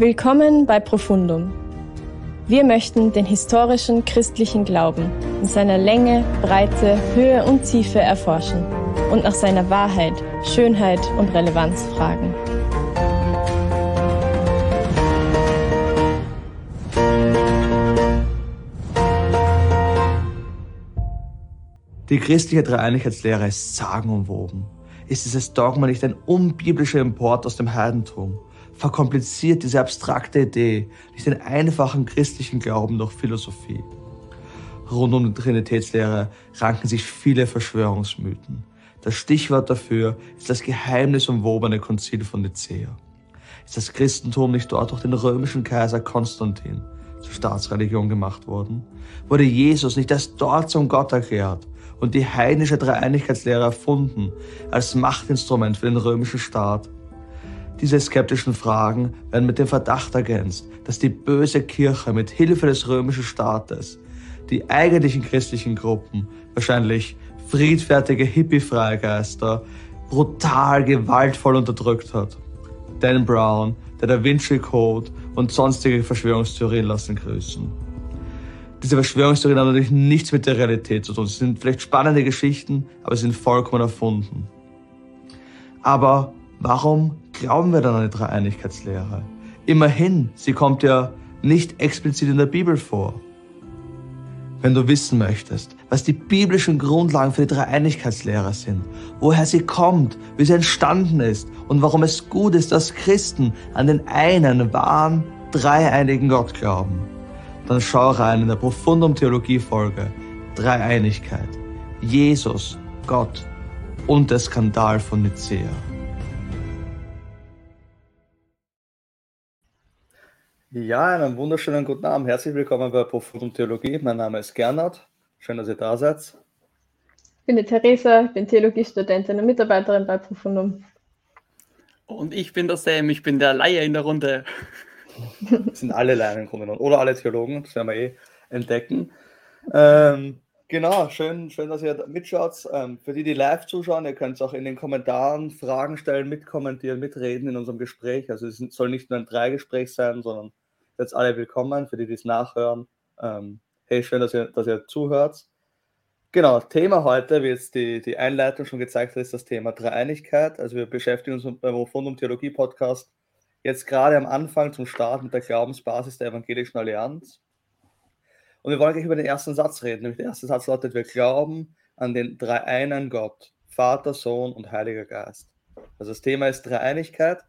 Willkommen bei Profundum. Wir möchten den historischen christlichen Glauben in seiner Länge, Breite, Höhe und Tiefe erforschen und nach seiner Wahrheit, Schönheit und Relevanz fragen. Die christliche Dreieinigkeitslehre ist sagenumwoben. Ist dieses Dogma nicht ein unbiblischer Import aus dem Heidentum? Verkompliziert diese abstrakte Idee nicht den einfachen christlichen Glauben durch Philosophie. Rund um die Trinitätslehre ranken sich viele Verschwörungsmythen. Das Stichwort dafür ist das geheimnisumwobene Konzil von Nicea. Ist das Christentum nicht dort durch den römischen Kaiser Konstantin zur Staatsreligion gemacht worden? Wurde Jesus nicht erst dort zum Gott erklärt und die heidnische Dreieinigkeitslehre erfunden als Machtinstrument für den römischen Staat diese skeptischen Fragen werden mit dem Verdacht ergänzt, dass die böse Kirche mit Hilfe des römischen Staates die eigentlichen christlichen Gruppen, wahrscheinlich friedfertige Hippie-Freigeister, brutal gewaltvoll unterdrückt hat. Dan Brown, der Da Vinci Code und sonstige Verschwörungstheorien lassen grüßen. Diese Verschwörungstheorien haben natürlich nichts mit der Realität zu tun. Sie sind vielleicht spannende Geschichten, aber sie sind vollkommen erfunden. Aber warum glauben wir dann an die Dreieinigkeitslehre? Immerhin, sie kommt ja nicht explizit in der Bibel vor. Wenn du wissen möchtest, was die biblischen Grundlagen für die Dreieinigkeitslehre sind, woher sie kommt, wie sie entstanden ist und warum es gut ist, dass Christen an den einen wahren, dreieinigen Gott glauben, dann schau rein in der Profundum Theologie Folge Dreieinigkeit, Jesus, Gott und der Skandal von Nicea. Ja, einen wunderschönen guten Abend. Herzlich willkommen bei Profundum Theologie. Mein Name ist Gernot. Schön, dass ihr da seid. Ich bin die Theresa, bin Theologiestudentin und Mitarbeiterin bei Profundum. Und ich bin der Sam, ich bin der Laie in der Runde. Das sind alle Laien im Grunde genommen. Oder alle Theologen, das werden wir eh entdecken. Ähm, Genau, schön, schön, dass ihr mitschaut. Ähm, für die, die live zuschauen, ihr könnt auch in den Kommentaren Fragen stellen, mitkommentieren, mitreden in unserem Gespräch. Also es soll nicht nur ein Dreigespräch sein, sondern jetzt alle willkommen, für die, die es nachhören. Ähm, hey, schön, dass ihr, dass ihr zuhört. Genau, Thema heute, wie jetzt die, die Einleitung schon gezeigt hat, ist das Thema Dreieinigkeit. Also wir beschäftigen uns beim Fundum Theologie Podcast jetzt gerade am Anfang zum Start mit der Glaubensbasis der Evangelischen Allianz. Und wir wollen gleich über den ersten Satz reden. Nämlich der erste Satz lautet, wir glauben an den dreieinen Gott, Vater, Sohn und Heiliger Geist. Also das Thema ist Dreieinigkeit.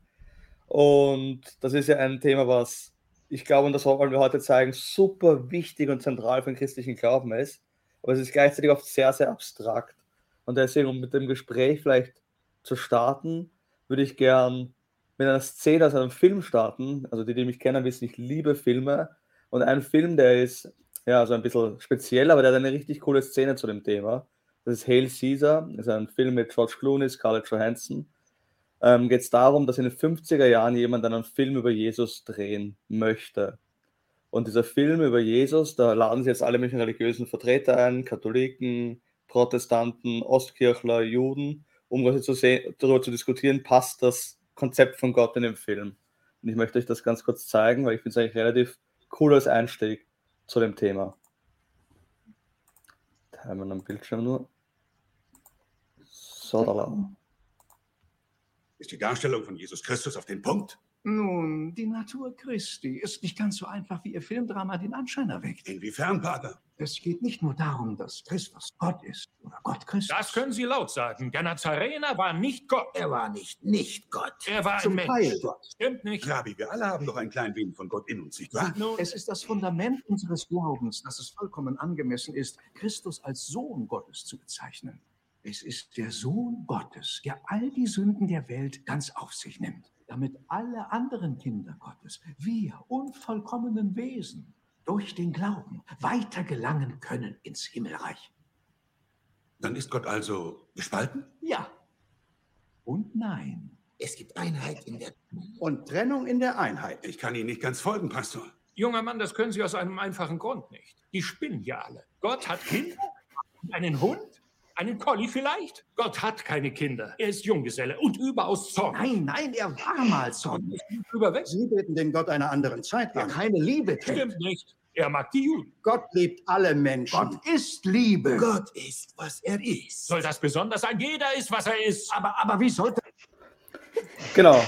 Und das ist ja ein Thema, was ich glaube, und das wollen wir heute zeigen, super wichtig und zentral für den christlichen Glauben ist. Aber es ist gleichzeitig oft sehr, sehr abstrakt. Und deswegen, um mit dem Gespräch vielleicht zu starten, würde ich gern mit einer Szene aus einem Film starten. Also die, die mich kennen, wissen, ich liebe Filme. Und ein Film, der ist ja, so ein bisschen speziell, aber der hat eine richtig coole Szene zu dem Thema. Das ist Hail Caesar, das ist ein Film mit George Clooney, Scarlett Johansson. Ähm, Geht es darum, dass in den 50er Jahren jemand einen Film über Jesus drehen möchte. Und dieser Film über Jesus, da laden sie jetzt alle möglichen religiösen Vertreter ein, Katholiken, Protestanten, Ostkirchler, Juden, um quasi zu sehen, darüber zu diskutieren, passt das Konzept von Gott in dem Film. Und ich möchte euch das ganz kurz zeigen, weil ich finde es eigentlich relativ cool als Einstieg zu dem Thema. Teilen wir am Bildschirm nur. So, da lang. Ist die Darstellung von Jesus Christus auf den Punkt? Nun, die Natur Christi ist nicht ganz so einfach, wie Ihr Filmdrama den Anschein erweckt. Inwiefern, Pater? Es geht nicht nur darum, dass Christus Gott ist oder Gott Christus. Das können Sie laut sagen. Der Nazarener war nicht Gott. Er war nicht nicht Gott. Er war Zum ein Teil Mensch. Gott. Stimmt nicht. Rabbi, wir alle haben doch ein klein wenig von Gott in uns, nicht wahr? Nun, Es ist das Fundament unseres Glaubens, dass es vollkommen angemessen ist, Christus als Sohn Gottes zu bezeichnen. Es ist der Sohn Gottes, der all die Sünden der Welt ganz auf sich nimmt, damit alle anderen Kinder Gottes, wir unvollkommenen Wesen, durch den Glauben weiter gelangen können ins Himmelreich. Dann ist Gott also gespalten? Ja und nein. Es gibt Einheit in der und Trennung in der Einheit. Ich kann Ihnen nicht ganz folgen, Pastor. junger Mann, das können Sie aus einem einfachen Grund nicht. Die spinnen ja alle. Gott hat Kinder und einen Hund. Einen Collie vielleicht? Gott hat keine Kinder. Er ist Junggeselle und überaus zornig. Nein, nein, er war mal zornig. Überweg. Sie beten den Gott einer anderen Zeit an. keine Liebe kennt. Stimmt nicht. Er mag die Juden. Gott liebt alle Menschen. Gott ist Liebe. Gott ist, was er ist. Soll das besonders sein? Jeder ist, was er ist. Aber, aber wie sollte Genau.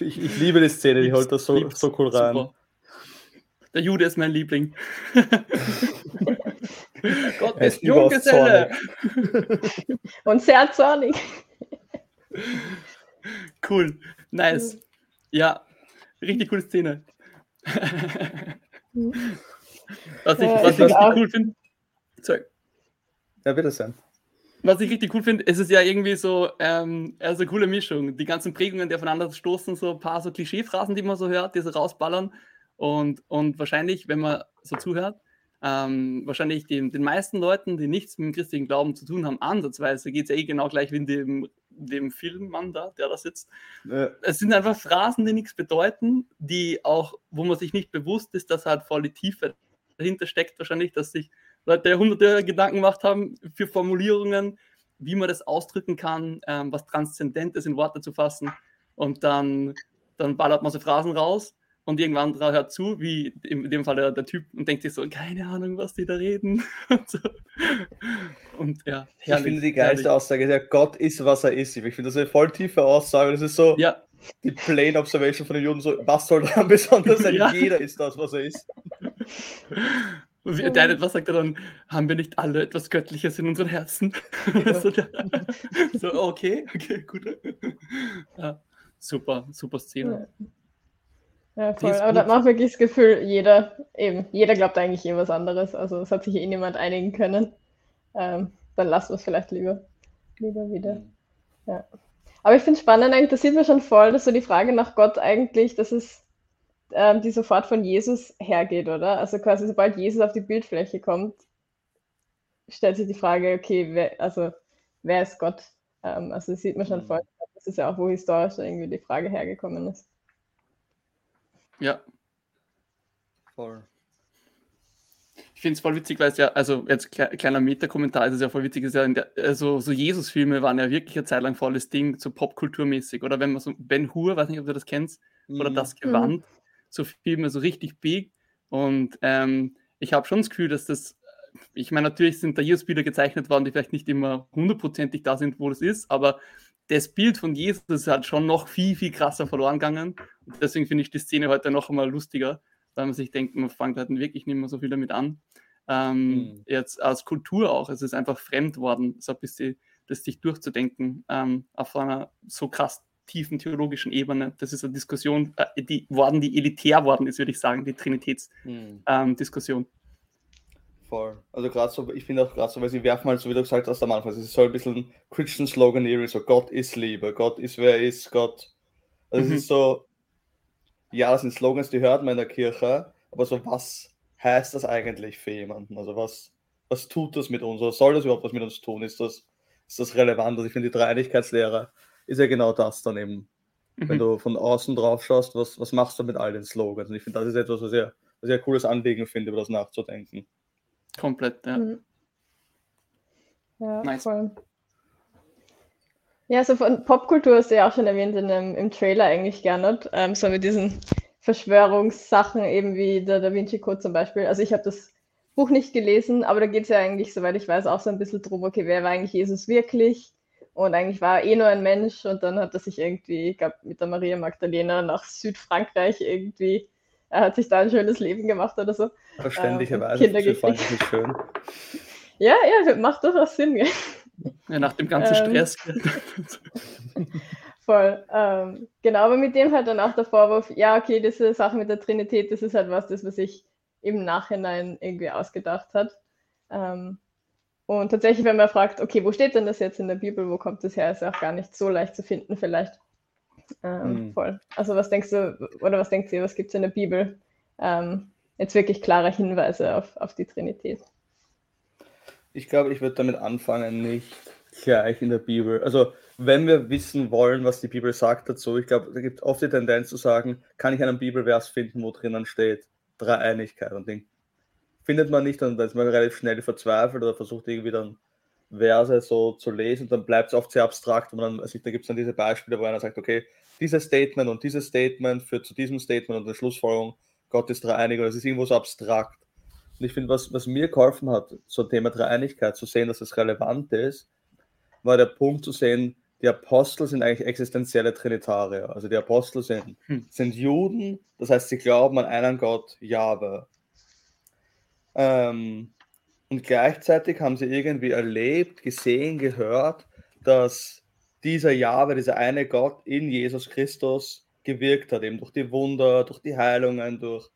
ich, ich liebe die Szene, die holt das so, so cool rein. Super. Der Jude ist mein Liebling. Gott Er ist Junggeselle. Und sehr zornig. Cool. Nice. Ja, richtig coole Szene. was ich, Ja, was ich richtig cool finde. Sorry. Ja, bitte sein. Was ich richtig cool finde, ist es ja irgendwie so, ähm, also eine coole Mischung. Die ganzen Prägungen, die aufeinander stoßen, so ein paar so Klischeephrasen, die man so hört, die so rausballern. Und, und wahrscheinlich, wenn man so zuhört, ähm, wahrscheinlich den, den meisten Leuten, die nichts mit dem christlichen Glauben zu tun haben, ansatzweise geht es ja eh genau gleich wie in dem, dem Filmmann da, der da sitzt. Ja. Es sind einfach Phrasen, die nichts bedeuten, die auch, wo man sich nicht bewusst ist, dass halt voll die Tiefe dahinter steckt, wahrscheinlich, dass sich Leute hunderte Gedanken gemacht haben für Formulierungen, wie man das ausdrücken kann, ähm, was Transzendentes in Worte zu fassen. Und dann, dann ballert man so Phrasen raus und irgendwann hört zu, wie in dem Fall der, der Typ, und denkt sich so, keine Ahnung, was die da reden. und, so. und ja, Ich finde die herrlich. geilste Aussage ist ja, Gott ist, was er ist. Ich finde das eine voll tiefe Aussage. Das ist so Ja, die plain Observation von den Juden. So, was soll daran besonders sein? Ja. Jeder ist das, was er ist. Und wie- der, was sagt er dann? Haben wir nicht alle etwas Göttliches in unseren Herzen? so, der- so, okay, okay, gut. Ja, super, super Szene. Ja, voll. Aber da gut. macht wirklich das Gefühl, jeder, eben, jeder glaubt eigentlich eh was anderes. Also es hat sich eh niemand einigen können. Ähm, dann lassen wir es vielleicht lieber, lieber wieder. Ja. Aber ich finde es spannend, eigentlich, da sieht man schon voll, dass so die Frage nach Gott eigentlich, dass es ähm, die sofort von Jesus hergeht, oder? Also quasi, sobald Jesus auf die Bildfläche kommt, stellt sich die Frage, okay, wer, also wer ist Gott? Ähm, also das sieht man schon Mhm. voll. Das ist ja auch, wo historisch irgendwie die Frage hergekommen ist. Ja, Voll. ich finde es voll witzig, weil es ja, also jetzt kle kleiner Meta-Kommentar, ist es ja voll witzig, ist ja in der, also so Jesus-Filme waren ja wirklich eine Zeit lang volles Ding, so popkulturmäßig. Oder wenn man so Ben Hur, weiß nicht, ob du das kennst, oder Mhm. das Gewand, so Filme so richtig big. Und ähm, ich habe schon das Gefühl, dass das, ich meine, natürlich sind da Jesus-Bilder gezeichnet worden, die vielleicht nicht immer hundertprozentig da sind, wo das ist, aber das Bild von Jesus halt schon noch viel, viel krasser verloren gegangen. Und deswegen finde ich die Szene heute noch einmal lustiger, weil man sich denkt, man fängt halt wirklich nicht mehr so viel damit an. Ähm, Mhm. Jetzt als Kultur auch, es ist einfach fremd worden, so ein bisschen das sich durchzudenken ähm, auf einer so krass tiefen theologischen Ebene. Das ist eine Diskussion, äh, die worden, die elitär worden ist, würde ich sagen, die Mhm. Trinitätsdiskussion. Voll. Also gerade so, ich finde auch gerade so, weil sie werfen halt, so wie du gesagt hast am Anfang, es ist so ein bisschen Christian Sloganeering, so Gott ist Liebe, Gott ist wer er ist, Gott. Also Mhm. es ist so, ja, das sind Slogans, die hört man in der Kirche, aber so was heißt das eigentlich für jemanden? Also was, was tut das mit uns? Oder soll das überhaupt was mit uns tun? Ist das, ist das relevant? Also ich finde, die Dreieinigkeitslehre ist ja genau das dann eben. Wenn Mhm. du von außen drauf schaust, was, was machst du mit all den Slogans? Und ich finde, das ist etwas, was ich, was ich ein cooles Anliegen finde, über das nachzudenken. Komplett, ja. Mhm. Ja, Nice. voll. Ja, so von Popkultur hast du ja auch schon erwähnt in dem, im Trailer eigentlich, Gernot. Ähm, so mit diesen Verschwörungssachen, eben wie der Da Vinci Code zum Beispiel. Also ich habe das Buch nicht gelesen, aber da geht es ja eigentlich, soweit ich weiß, auch so ein bisschen drum, okay, wer war eigentlich Jesus wirklich? Und eigentlich war er eh nur ein Mensch und dann hat er sich irgendwie, ich glaube, mit der Maria Magdalena nach Südfrankreich irgendwie, er hat sich da ein schönes Leben gemacht oder so. Verständlicherweise. Kinder das fand ich nicht schön. Ja, ja, macht durchaus Sinn, gell? ja. Nach dem ganzen Ähm. Stress. Voll. Ähm, genau, aber mit dem halt dann auch der Vorwurf, ja, okay, diese Sache mit der Trinität, das ist halt was, das man sich im Nachhinein irgendwie ausgedacht hat. Ähm, und tatsächlich, wenn man fragt, okay, wo steht denn das jetzt in der Bibel, wo kommt das her, ist ja auch gar nicht so leicht zu finden vielleicht. Ähm, Mhm. Voll. Also was denkst du, oder was denkt ihr, was gibt es in der Bibel? Ähm, jetzt wirklich klare Hinweise auf, auf die Trinität. Ich glaube, ich würde damit anfangen, nicht gleich in der Bibel. Also, wenn wir wissen wollen, was die Bibel sagt dazu, ich glaube, da gibt oft die Tendenz zu sagen, kann ich einen Bibelvers finden, wo drinnen steht Dreieinigkeit. Und den findet man nicht und dann ist man relativ schnell verzweifelt oder versucht irgendwie dann Verse so zu lesen dann bleibt es oft sehr abstrakt und dann, also da gibt es dann diese Beispiele, wo einer sagt, okay, dieses Statement und dieses Statement führt zu diesem Statement und der Schlussfolgerung, Gott ist dreieinig oder es ist irgendwo so abstrakt. Und ich finde, was, was mir geholfen hat, so ein Thema Dreieinigkeit, zu sehen, dass es relevant ist, war der Punkt zu sehen, die Apostel sind eigentlich existenzielle Trinitarier. Also die Apostel sind, hm. sind Juden, das heißt, sie glauben an einen Gott, Jahwe. Ähm, und gleichzeitig haben sie irgendwie erlebt, gesehen, gehört, dass dieser Jahwe, dieser eine Gott in Jesus Christus gewirkt hat, eben durch die Wunder, durch die Heilungen, durch,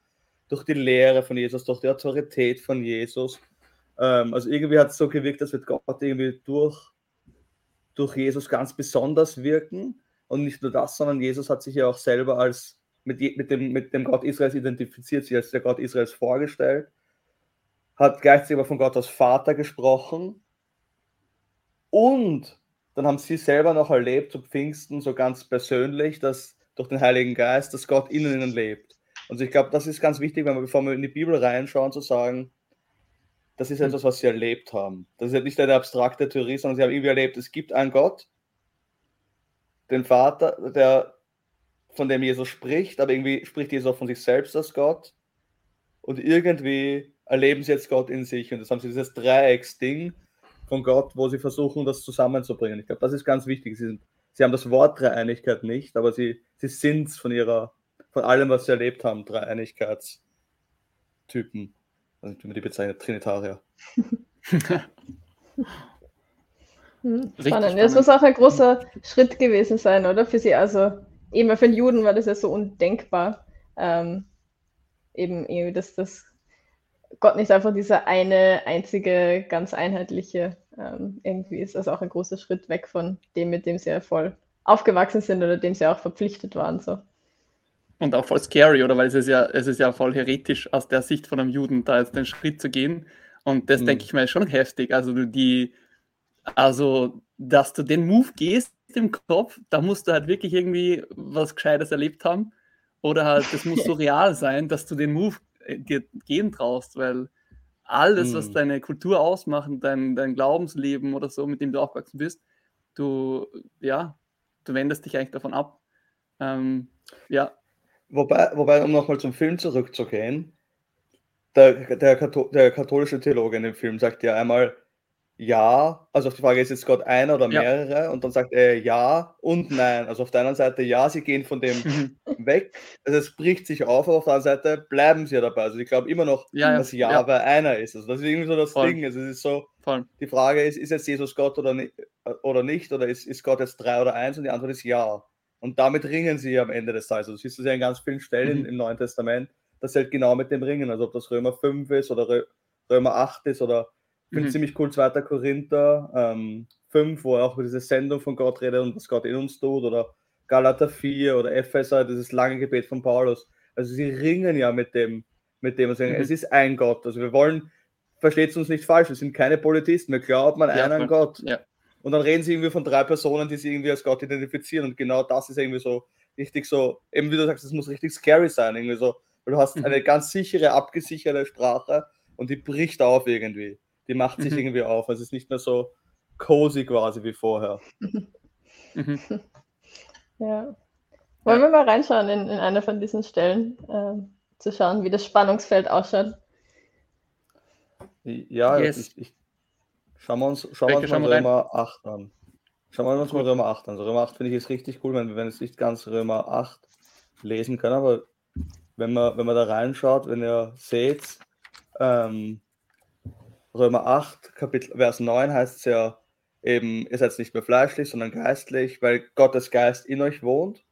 durch die Lehre von Jesus, durch die Autorität von Jesus. Ähm, also irgendwie hat es so gewirkt, dass wird Gott irgendwie durch, durch Jesus ganz besonders wirken. Und nicht nur das, sondern Jesus hat sich ja auch selber als mit, mit, dem, mit dem Gott Israels identifiziert, sich als der Gott Israels vorgestellt, hat gleichzeitig aber von Gott als Vater gesprochen und dann haben sie selber noch erlebt zu Pfingsten so ganz persönlich, dass durch den Heiligen Geist, dass Gott in ihnen lebt. Und ich glaube, das ist ganz wichtig, wenn wir, bevor wir in die Bibel reinschauen, zu sagen, das ist etwas, was sie erlebt haben. Das ist ja nicht eine abstrakte Theorie, sondern sie haben irgendwie erlebt, es gibt einen Gott, den Vater, der von dem Jesus spricht, aber irgendwie spricht Jesus auch von sich selbst als Gott. Und irgendwie erleben sie jetzt Gott in sich. Und das haben sie dieses Dreiecksding von Gott, wo sie versuchen, das zusammenzubringen. Ich glaube, das ist ganz wichtig. Sie, sind, sie haben das Wort Dreieinigkeit nicht, aber sie, sie sind es von ihrer, von allem, was sie erlebt haben, Dreieinigkeitstypen. Also wie man die bezeichnet, Trinitarier. Hm, spannend. Das muss auch ein großer Schritt gewesen sein, oder? Für sie. Also eben für den Juden war das ja so undenkbar. Ähm, eben, eben dass das Gott nicht einfach dieser eine einzige, ganz einheitliche ähm, irgendwie ist. Also auch ein großer Schritt weg von dem, mit dem sie ja voll aufgewachsen sind oder dem sie auch verpflichtet waren. So. Und auch voll scary, oder? Weil es ist ja, es ist ja voll heretisch aus der Sicht von einem Juden, da jetzt den Schritt zu gehen. Und das mhm. denke ich mir ist schon heftig. Also die, also, dass du den Move gehst im Kopf, da musst du halt wirklich irgendwie was Gescheites erlebt haben. Oder halt, das muss so real sein, dass du den Move dir gehen traust, weil alles, was hm. deine Kultur ausmacht, dein, dein Glaubensleben oder so, mit dem du aufgewachsen bist, du, ja, du wendest dich eigentlich davon ab. Ähm, ja. Wobei, wobei, um nochmal zum Film zurückzugehen, der, der, der katholische Theologe in dem Film sagt ja einmal, ja, also auf die Frage ist jetzt Gott einer oder mehrere ja. und dann sagt er ja und nein. Also auf der einen Seite ja, sie gehen von dem weg, also es bricht sich auf, aber auf der anderen Seite bleiben sie ja dabei. Also ich glaube immer noch, ja, dass ja, bei einer ist. Also das ist irgendwie so das Voll. Ding. Also es ist so, Voll. die Frage ist, ist jetzt Jesus Gott oder nicht, oder, nicht, oder ist, ist Gott jetzt drei oder eins und die Antwort ist ja. Und damit ringen sie am Ende des Tages. Also siehst du ja in ganz vielen Stellen mhm. im Neuen Testament, dass sie halt genau mit dem ringen. Also ob das Römer 5 ist oder Römer 8 ist oder finde mhm. ziemlich cool, 2. Korinther ähm, 5, wo er auch über diese Sendung von Gott redet und was Gott in uns tut, oder Galater 4 oder Epheser, dieses lange Gebet von Paulus. Also sie ringen ja mit dem, mit dem und sagen, mhm. es ist ein Gott. Also wir wollen, versteht es uns nicht falsch, wir sind keine Politisten, wir glauben an ja, einen voll. Gott. Ja. Und dann reden sie irgendwie von drei Personen, die sie irgendwie als Gott identifizieren. Und genau das ist irgendwie so richtig so, eben wie du sagst, es muss richtig scary sein, irgendwie so, weil du hast mhm. eine ganz sichere, abgesicherte Sprache und die bricht auf irgendwie die macht sich mhm. irgendwie auf. Also es ist nicht mehr so cozy quasi wie vorher. Mhm. Ja. Wollen wir mal reinschauen in, in eine von diesen Stellen, äh, zu schauen, wie das Spannungsfeld ausschaut? Ja, yes. ich, ich, schauen wir uns, schauen wir uns mal Römer 8 an. Schauen wir uns mal Römer 8 an. Also Römer 8 finde ich ist richtig cool, wenn wir jetzt nicht ganz Römer 8 lesen können, aber wenn man, wenn man da reinschaut, wenn ihr seht, ähm, Römer 8, Kapitel, Vers 9 heißt es ja eben, ihr seid nicht mehr fleischlich, sondern geistlich, weil Gottes Geist in euch wohnt.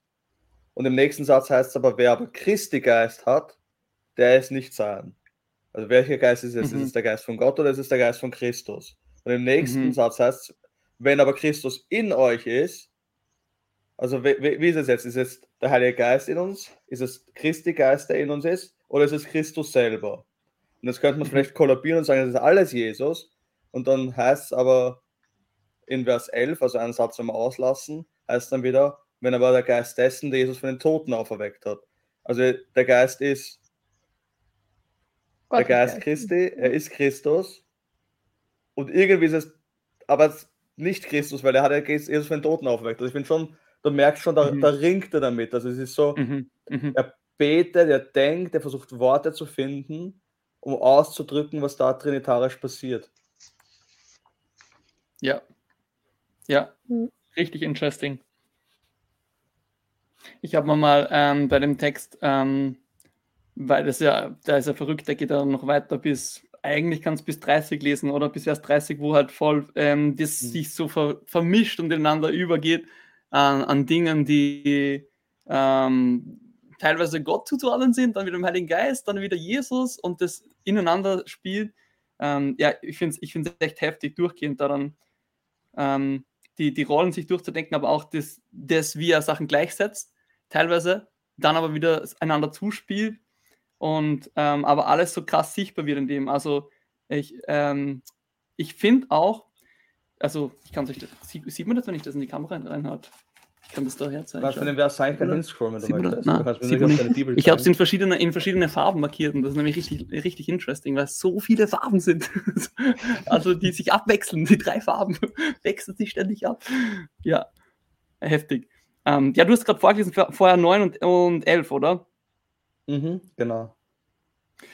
Und im nächsten Satz heißt es aber, wer aber Christi Geist hat, der ist nicht sein. Also welcher Geist ist es? Mhm. Ist es der Geist von Gott oder ist es der Geist von Christus? Und im nächsten mhm. Satz heißt es, wenn aber Christus in euch ist, also wie, wie, ist es jetzt? Ist es der Heilige Geist in uns? Ist es Christi Geist, der in uns ist? Oder ist es Christus selber? Und jetzt könnte man vielleicht kollabieren und sagen, das ist alles Jesus. Und dann heißt es aber in Vers 11, also einen Satz, wir auslassen, heißt dann wieder, wenn aber der Geist dessen, der Jesus von den Toten auferweckt hat. Also der Geist ist der Geist Christi, er ist Christus. Und irgendwie ist es aber nicht Christus, weil er hat ja Jesus von den Toten aufgeweckt. Also ich bin schon, du merkst schon, da, mhm. da ringt er damit. Also es ist so, mhm. Mhm. er betet, er denkt, er versucht Worte zu finden, um auszudrücken, was da trinitarisch passiert. Ja. Ja, mhm. richtig interesting. Ich habe mir mal ähm, bei dem Text, ähm, weil das ja, da ist er verrückt, der geht ja noch weiter bis, eigentlich kann es bis 30 lesen oder bis erst 30, wo halt voll ähm, das mhm. sich so ver vermischt und ineinander übergeht an, an Dingen, die ähm, teilweise Gott zuzuordnen sind, dann wieder dem Heiligen Geist, dann wieder Jesus und das ineinander spielt. Ähm, ja, ich finde es ich echt heftig durchgehend daran, ähm, die, die Rollen sich durchzudenken, aber auch das, das, wie er Sachen gleichsetzt, teilweise, dann aber wieder einander zuspielt und ähm, aber alles so krass sichtbar wird in dem. Also ich, ähm, ich finde auch, also ich kann sich sieht, sieht man das, wenn ich das in die Kamera reinhaut? Ich kann das da herzeigen. Was für den Versailles du möchtest. Ich habe es in verschiedene, in verschiedene Farben markiert und das ist nämlich richtig, richtig interesting, weil es so viele Farben sind. also die sich abwechseln, die drei Farben wechseln sich ständig ab. Ja, heftig. Ähm, ja, du hast gerade vorgelesen, vorher 9 und, und 11, oder? Mhm, genau.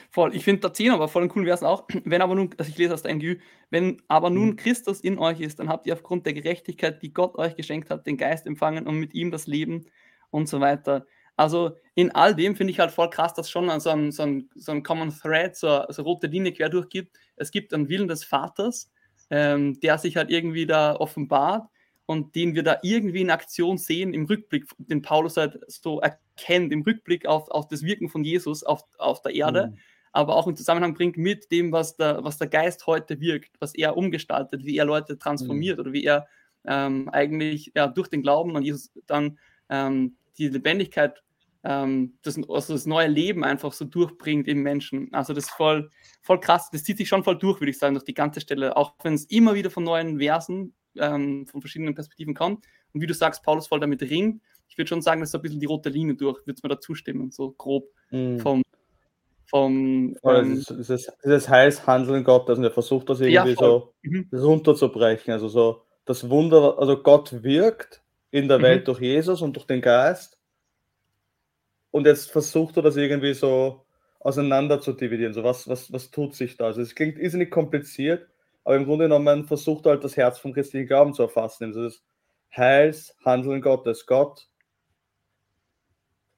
Voll, ich finde da 10 aber voll einen coolen Vers auch. Wenn aber nun, also ich lese aus der NGÜ, wenn aber nun mhm. Christus in euch ist, dann habt ihr aufgrund der Gerechtigkeit, die Gott euch geschenkt hat, den Geist empfangen und mit ihm das Leben und so weiter. Also in all dem finde ich halt voll krass, dass schon so ein, so ein, so ein Common Thread, so eine so rote Linie quer durchgibt. Es gibt einen Willen des Vaters, ähm, der sich halt irgendwie da offenbart und den wir da irgendwie in Aktion sehen im Rückblick, den Paulus halt so erkennt, im Rückblick auf, auf das Wirken von Jesus auf, auf der Erde, mhm. aber auch im Zusammenhang bringt mit dem, was der, was der Geist heute wirkt, was er umgestaltet, wie er Leute transformiert mhm. oder wie er ähm, eigentlich ja, durch den Glauben an Jesus dann ähm, die Lebendigkeit, ähm, das, also das neue Leben einfach so durchbringt im Menschen. Also das ist voll, voll krass, das zieht sich schon voll durch, würde ich sagen, durch die ganze Stelle, auch wenn es immer wieder von neuen Versen ähm, von verschiedenen Perspektiven kommt. Und wie du sagst, Paulus voll damit ringt. Ich würde schon sagen, dass so ein bisschen die rote Linie durch, würde es mir dazu stimmen, so grob mm. vom. vom ähm, das, ist, das Heilshandeln Gottes und er versucht das irgendwie ja, so mhm. runterzubrechen. Also so das Wunder, also Gott wirkt in der mhm. Welt durch Jesus und durch den Geist. Und jetzt versucht er das irgendwie so auseinander zu dividieren. So was, was, was tut sich da? Also es klingt irrsinnig kompliziert, aber im Grunde genommen versucht er halt das Herz vom christlichen Glauben zu erfassen. Also das Heilshandeln Gottes. Gott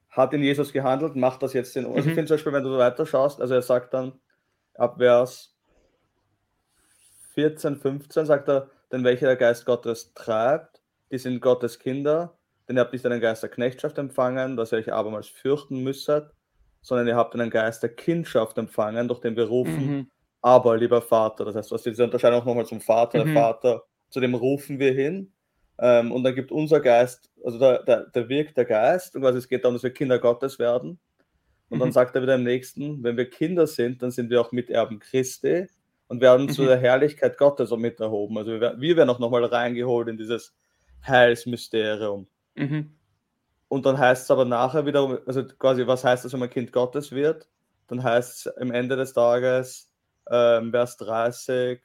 hat in Jesus gehandelt, macht das jetzt in uns. Mhm. Ich finde zum Beispiel, wenn du weiter schaust, also er sagt dann ab Vers 14, 15, sagt er, denn welcher der Geist Gottes treibt, die sind Gottes Kinder, denn ihr habt nicht einen Geist der Knechtschaft empfangen, dass ihr euch abermals fürchten müsstet, sondern ihr habt einen Geist der Kindschaft empfangen, durch den wir rufen, mhm aber lieber Vater. Das heißt, du hast diese Unterscheidung auch nochmal zum Vater, mhm. der Vater, zu dem rufen wir hin. Ähm, und dann gibt unser Geist, also da, da, da wirkt der Geist, und quasi es geht darum, dass wir Kinder Gottes werden. Und mhm. dann sagt er wieder im nächsten, wenn wir Kinder sind, dann sind wir auch Miterben Christi und werden mhm. zu der Herrlichkeit Gottes auch mit erhoben. Also wir, wir werden auch nochmal reingeholt in dieses Heilsmysterium. Mhm. Und dann heißt es aber nachher wieder, also quasi, was heißt das, wenn man Kind Gottes wird? Dann heißt es am Ende des Tages, ähm, Vers 30,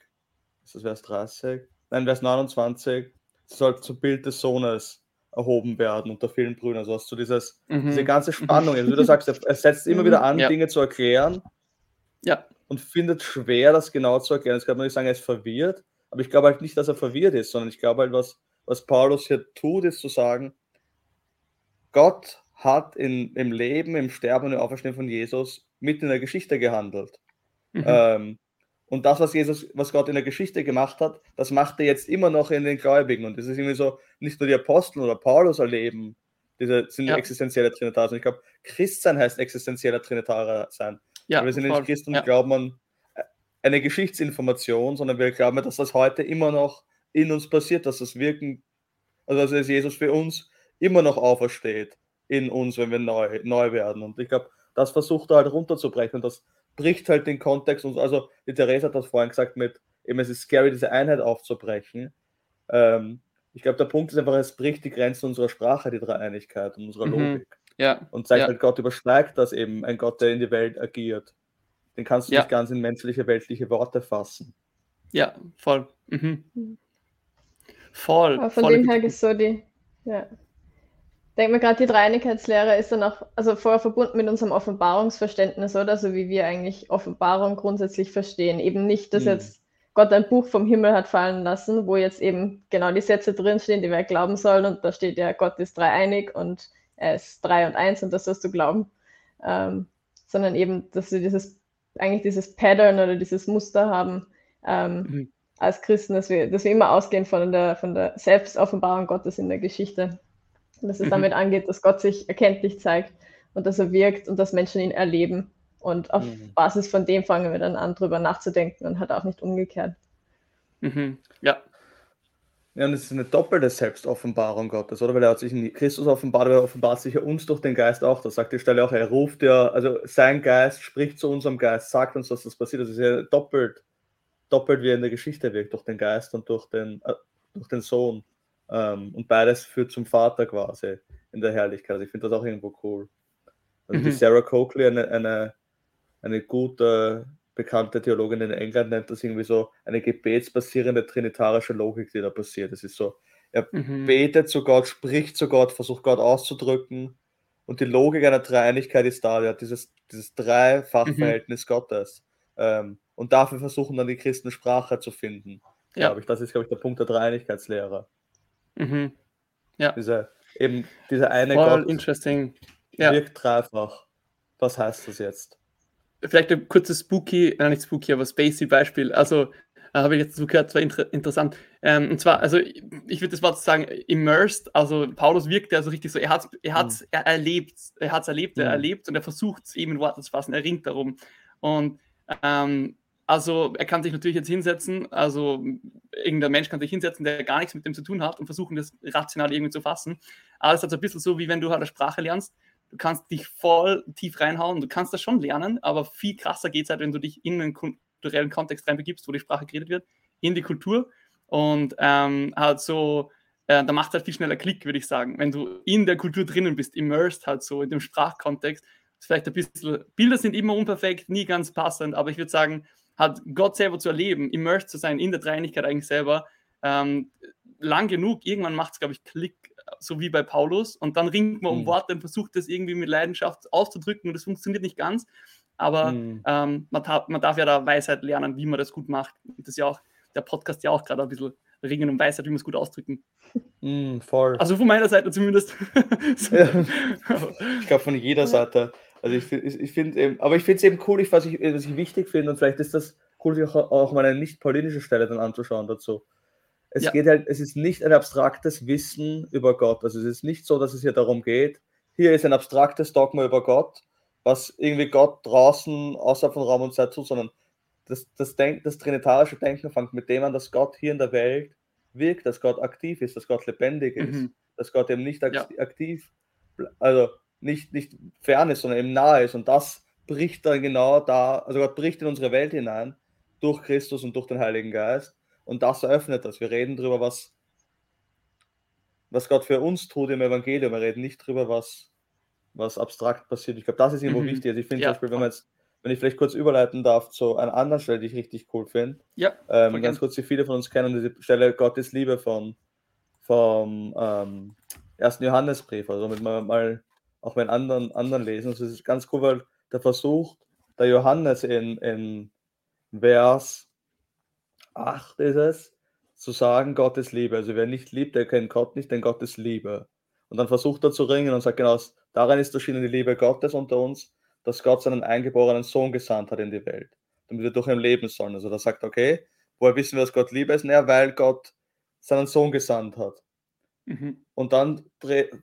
ist das Vers 30? Nein, Vers 29, soll zum Bild des Sohnes erhoben werden unter vielen Brüdern. Also hast du dieses, mhm. diese ganze Spannung, also wie du sagst, er setzt immer wieder an, ja. Dinge zu erklären. Ja. Und findet schwer, das genau zu erklären. Ich kann nicht sagen, er ist verwirrt, aber ich glaube halt nicht, dass er verwirrt ist, sondern ich glaube halt, was, was Paulus hier tut, ist zu sagen, Gott hat in, im Leben, im Sterben und im Auferstehen von Jesus mit in der Geschichte gehandelt. Mhm. Ähm, und das, was Jesus, was Gott in der Geschichte gemacht hat, das macht er jetzt immer noch in den Gläubigen. Und das ist irgendwie so, nicht nur die Apostel oder Paulus erleben, diese sind ja. existenzielle Trinitarier. Ich glaube, Christsein heißt existenzieller Trinitarier sein. Ja, wir sind nicht Christen und ja. glauben an äh, eine Geschichtsinformation, sondern wir glauben, dass das heute immer noch in uns passiert, dass das Wirken, also dass Jesus für uns immer noch aufersteht in uns, wenn wir neu, neu werden. Und ich glaube, das versucht er halt runterzubrechen. Und das bricht halt den Kontext. Und also die Therese hat das vorhin gesagt mit, eben es ist scary, diese Einheit aufzubrechen. Ähm, ich glaube, der Punkt ist einfach, es bricht die Grenzen unserer Sprache, die Dreieinigkeit und unserer mhm. Logik. Ja. Und zeigt ja. halt, Gott übersteigt das eben, ein Gott, der in die Welt agiert. den kannst du Ja. nicht ganz in menschliche, weltliche Worte fassen. Ja, voll. Mhm. Voll. Aber von voll dem her ist so die, ja. Denke mir gerade, die Dreieinigkeitslehre ist dann auch, also vorher verbunden mit unserem Offenbarungsverständnis, oder? So wie wir eigentlich Offenbarung grundsätzlich verstehen. Eben nicht, dass Mhm. jetzt Gott ein Buch vom Himmel hat fallen lassen, wo jetzt eben genau die Sätze drinstehen, die wir glauben sollen. Und da steht ja, Gott ist dreieinig und er ist drei und eins und das sollst du glauben. Ähm, sondern eben, dass wir dieses, eigentlich dieses Pattern oder dieses Muster haben, ähm, Mhm. als Christen, dass wir, dass wir immer ausgehen von der, von der Selbstoffenbarung Gottes in der Geschichte. Und dass es Mhm. damit angeht, dass Gott sich erkenntlich zeigt und dass er wirkt und dass Menschen ihn erleben. Und auf Mhm. Basis von dem fangen wir dann an, drüber nachzudenken und halt auch nicht umgekehrt. Mhm. Ja, Ja, und es ist eine doppelte Selbstoffenbarung Gottes, oder? Weil er hat sich in Christus offenbart, aber er offenbart sich ja uns durch den Geist auch. Das sagt die Stelle auch, er ruft ja, also sein Geist spricht zu unserem Geist, sagt uns, dass das passiert. Das ist ja doppelt, doppelt wie er in der Geschichte wirkt, durch den Geist und durch den, äh, durch den Sohn. Ähm, und beides führt zum Vater quasi in der Herrlichkeit. Also ich finde das auch irgendwo cool. Also die Mhm. Sarah Coakley, eine, eine, eine gute, bekannte Theologin in England, nennt das irgendwie so eine gebetsbasierende trinitarische Logik, die da passiert. Es ist so, er Mhm. betet zu Gott, spricht zu Gott, versucht Gott auszudrücken. Und die Logik einer Dreieinigkeit ist da, ja, dieses, dieses Dreifachverhältnis Gottes. Ähm, und dafür versuchen dann die Christen Sprache zu finden. Ja. Glaube ich. Das ist, glaube ich, der Punkt der Dreieinigkeitslehre. Mhm. Diese, eben dieser eine Voll Gott interesting. Ja. wirkt dreifach. Was heißt das jetzt? Vielleicht ein kurzes Spooky, äh, nicht Spooky, aber Spacey-Beispiel. Also äh, habe ich jetzt so gehört, war inter interessant. Ähm, und zwar, also ich, ich würde das Wort sagen, immersed, also Paulus wirkt ja so richtig so, er hat es er hat's, er erlebt, er hat es erlebt, er Mhm. erlebt und er versucht es eben in Worte zu fassen, er ringt darum. Und ähm, also er kann sich natürlich jetzt hinsetzen, also irgendein Mensch kann sich hinsetzen, der gar nichts mit dem zu tun hat und versuchen, das rational irgendwie zu fassen. Aber es ist halt so ein bisschen so, wie wenn du halt eine Sprache lernst, du kannst dich voll tief reinhauen, du kannst das schon lernen, aber viel krasser geht es halt, wenn du dich in einen kulturellen Kontext reinbegibst, wo die Sprache geredet wird, in die Kultur und ähm, halt so, äh, da macht halt viel schneller Klick, würde ich sagen. Wenn du in der Kultur drinnen bist, immersed halt so in dem Sprachkontext, vielleicht ein bisschen, Bilder sind immer unperfekt, nie ganz passend, aber ich würde sagen, hat Gott selber zu erleben, immersed zu sein in der Dreinigkeit eigentlich selber, ähm, lang genug, irgendwann macht es, glaube ich, Klick, so wie bei Paulus, und dann ringt man um Mhm. Worte und versucht das irgendwie mit Leidenschaft auszudrücken und das funktioniert nicht ganz, aber Mhm. ähm, man, darf, man darf ja da Weisheit lernen, wie man das gut macht. Das ist ja auch, der Podcast ja auch gerade ein bisschen Ringen um Weisheit, wie man es gut ausdrücken. Mm, voll. Also von meiner Seite zumindest. So. Ja. Ich glaube von jeder Seite. Also ich, find- ich, ich finde eben, aber ich finde es eben cool, ich, was, ich, was ich wichtig finde, und vielleicht ist das cool, sich auch, auch mal eine nicht-paulinische Stelle dann anzuschauen dazu. Es Ja. geht halt, es ist nicht ein abstraktes Wissen über Gott. Also es ist nicht so, dass es hier darum geht, hier ist ein abstraktes Dogma über Gott, was irgendwie Gott draußen außerhalb von Raum und Zeit tut, sondern das, das, Denk, das trinitarische Denken fängt mit dem an, dass Gott hier in der Welt wirkt, dass Gott aktiv ist, dass Gott lebendig ist, Mhm. dass Gott eben nicht ak Ja. aktiv, also nicht, nicht fern ist, sondern eben nahe ist. Und das bricht dann genau da, also Gott bricht in unsere Welt hinein durch Christus und durch den Heiligen Geist. Und das eröffnet das. Wir reden darüber, was, was Gott für uns tut im Evangelium. Wir reden nicht darüber, was, was abstrakt passiert. Ich glaube, das ist irgendwo Mhm. wichtig. Also ich finde Ja, zum Beispiel, wenn man jetzt, wenn ich vielleicht kurz überleiten darf zu einer anderen Stelle, die ich richtig cool finde, Ja, ähm, ganz gern. kurz, die viele von uns kennen, diese Stelle Gott ist Liebe von, vom ähm, ersten Johannesbrief, also damit wir mal auch in anderen, anderen lesen. Das ist ganz cool, weil der versucht, der Johannes in, in Vers 8 ist es, zu sagen, Gott ist Liebe. Also wer nicht liebt, der kennt Gott nicht, denn Gott ist Liebe. Und dann versucht er zu ringen und sagt, genau, darin ist erschienen die Liebe Gottes unter uns, dass Gott seinen eingeborenen Sohn gesandt hat in die Welt, damit wir durch ihn leben sollen. Also da sagt okay, woher wissen wir, dass Gott Liebe ist? Naja, weil Gott seinen Sohn gesandt hat. Mhm. Und dann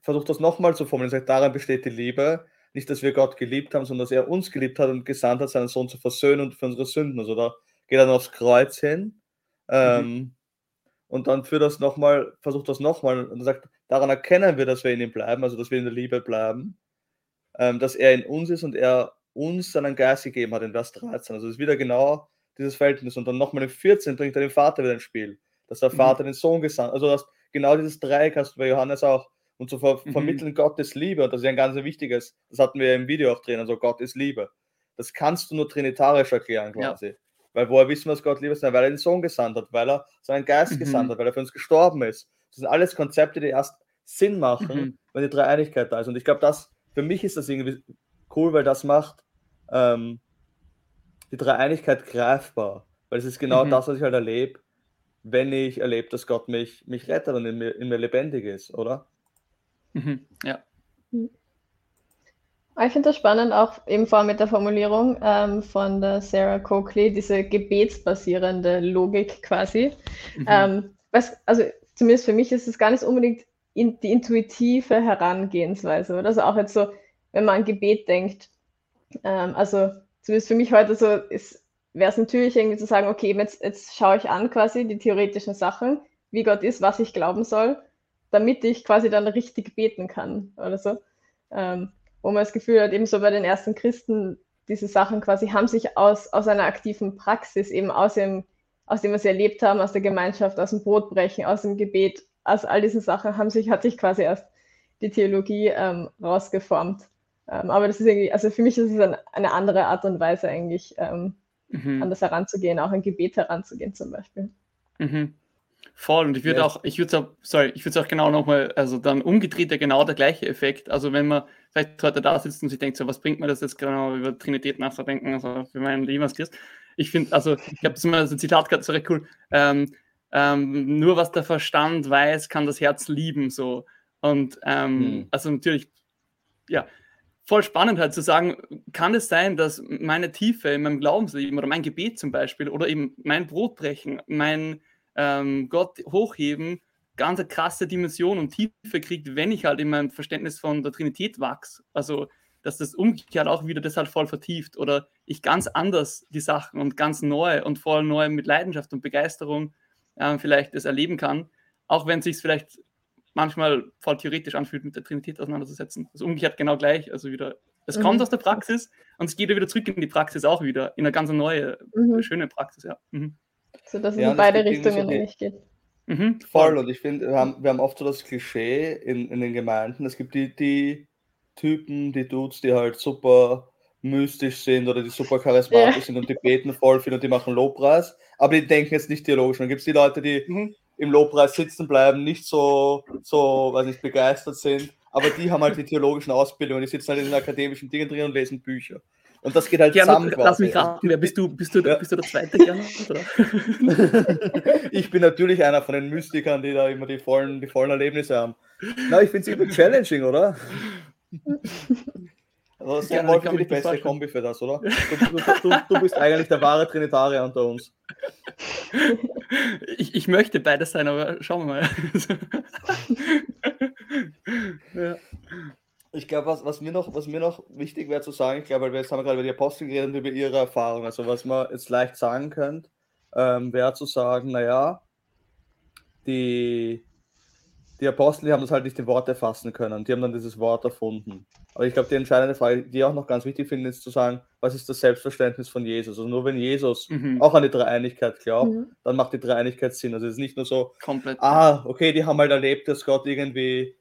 versucht das nochmal zu formulieren, sagt, darin besteht die Liebe, nicht, dass wir Gott geliebt haben, sondern dass er uns geliebt hat und gesandt hat, seinen Sohn zu versöhnen und für unsere Sünden. Also da geht er dann aufs Kreuz hin ähm, und dann für das nochmal, versucht das nochmal und sagt, daran erkennen wir, dass wir in ihm bleiben, also dass wir in der Liebe bleiben, ähm, dass er in uns ist und er uns seinen Geist gegeben hat in Vers 13. Also es ist wieder genau dieses Verhältnis. Und dann nochmal in 14 bringt er den Vater wieder ins Spiel, dass der Mhm. Vater den Sohn gesandt Also das, genau dieses Dreieck hast du bei Johannes auch. Und zu ver Mhm. vermitteln Gottes Liebe, und das ist ja ein ganz wichtiges, das hatten wir ja im Video auch drin, also Gott ist Liebe. das kannst du nur trinitarisch erklären quasi. Ja. Weil woher wissen wir, dass Gott lieber sein? Weil er den Sohn gesandt hat, weil er seinen Geist mhm. gesandt hat, weil er für uns gestorben ist. Das sind alles Konzepte, die erst Sinn machen, mhm. wenn die Dreieinigkeit da ist. Und ich glaube, das, für mich ist das irgendwie cool, weil das macht ähm, die Dreieinigkeit greifbar. Weil es ist genau mhm. das, was ich halt erlebe, wenn ich erlebe, dass Gott mich, mich rettet und in mir, in mir lebendig ist, oder? Mhm. Ja. Ich finde das spannend, auch eben vor allem mit der Formulierung ähm, von der Sarah Coakley, diese gebetsbasierende Logik quasi. Mhm. Ähm, was, also zumindest für mich ist es gar nicht unbedingt in, die intuitive Herangehensweise. Oder? Also auch jetzt so, wenn man an Gebet denkt, ähm, also zumindest für mich heute so wäre es natürlich irgendwie zu sagen, okay, jetzt, jetzt schaue ich an quasi die theoretischen Sachen, wie Gott ist, was ich glauben soll, damit ich quasi dann richtig beten kann oder so. Ähm, wo man das Gefühl hat, eben so bei den ersten Christen, diese Sachen quasi haben sich aus, aus einer aktiven Praxis, eben aus dem, aus dem, was sie erlebt haben, aus der Gemeinschaft, aus dem Brotbrechen, aus dem Gebet, aus all diesen Sachen haben sich, hat sich quasi erst die Theologie ähm, rausgeformt. Ähm, aber das ist irgendwie, also für mich ist es ein, eine andere Art und Weise eigentlich, ähm, mhm. an das heranzugehen, auch ein Gebet heranzugehen zum Beispiel. Mhm. Voll, und ich würde ja. auch, ich würde auch, sorry, ich würde es auch genau nochmal, also dann umgedreht ja genau der gleiche Effekt. Also wenn man vielleicht heute da sitzt und sich denkt, so was bringt mir das jetzt genau über Trinität nachzudenken, also für meinen Leben als Christ. Ich finde, also ich habe das mal so ein Zitat gerade so recht cool. Ähm, ähm, nur was der Verstand weiß, kann das Herz lieben, so. Und ähm, hm. also natürlich, ja, voll spannend halt zu sagen, kann es sein, dass meine Tiefe in meinem Glaubensleben oder mein Gebet zum Beispiel oder eben mein Brotbrechen, mein ähm, Gott hochheben, ganz eine krasse Dimension und Tiefe kriegt, wenn ich halt in meinem Verständnis von der Trinität wachse. Also, dass das umgekehrt auch wieder das halt voll vertieft oder ich ganz anders die Sachen und ganz neu und voll neu mit Leidenschaft und Begeisterung äh, vielleicht das erleben kann, auch wenn es sich vielleicht manchmal voll theoretisch anfühlt, mit der Trinität auseinanderzusetzen. Also umgekehrt genau gleich. Also wieder, es mhm. kommt aus der Praxis und es geht wieder zurück in die Praxis auch wieder, in eine ganz neue, mhm. schöne Praxis, ja. Mhm. So dass es ja, in beide Richtungen eigentlich geht. Mhm, voll, und ich finde, wir haben, wir haben oft so das Klischee in, in den Gemeinden, es gibt die, die Typen, die Dudes, die halt super mystisch sind oder die super charismatisch ja. sind und die beten voll viel und die machen Lobpreis, aber die denken jetzt nicht theologisch. Dann gibt es die Leute, die mhm im Lobpreis sitzen bleiben, nicht so, so weiß nicht, begeistert sind, aber die haben halt die theologischen Ausbildungen, die sitzen halt in den akademischen Dingen drin und lesen Bücher. Und das geht halt Gerne, zusammen. Lass mich raten, wer bist du? Bist du, ja. bist du der Zweite, Gernot, ich bin natürlich einer von den Mystikern, die da immer die vollen, die vollen Erlebnisse haben. Na, ich finde es immer challenging, oder? Also das ja, ist die beste Kombi für das, oder? Du, du, du, bist eigentlich der wahre Trinitarier unter uns. Ich, ich möchte beides sein, aber schauen wir mal. ja. Ich glaube, was, was, mir noch, was mir noch wichtig wäre zu sagen, ich glaube, wir jetzt haben gerade über die Apostel geredet und über ihre Erfahrung. Also was man jetzt leicht sagen könnte, ähm, wäre zu sagen, naja, die, die Apostel die haben das halt nicht in Worte fassen können. Die haben dann dieses Wort erfunden. Aber ich glaube, die entscheidende Frage, die ich auch noch ganz wichtig finde, ist zu sagen, was ist das Selbstverständnis von Jesus? Also nur wenn Jesus mhm. auch an die Dreieinigkeit glaubt, mhm. dann macht die Dreieinigkeit Sinn. Also es ist nicht nur so, Komplett. ah, okay, die haben halt erlebt, dass Gott irgendwie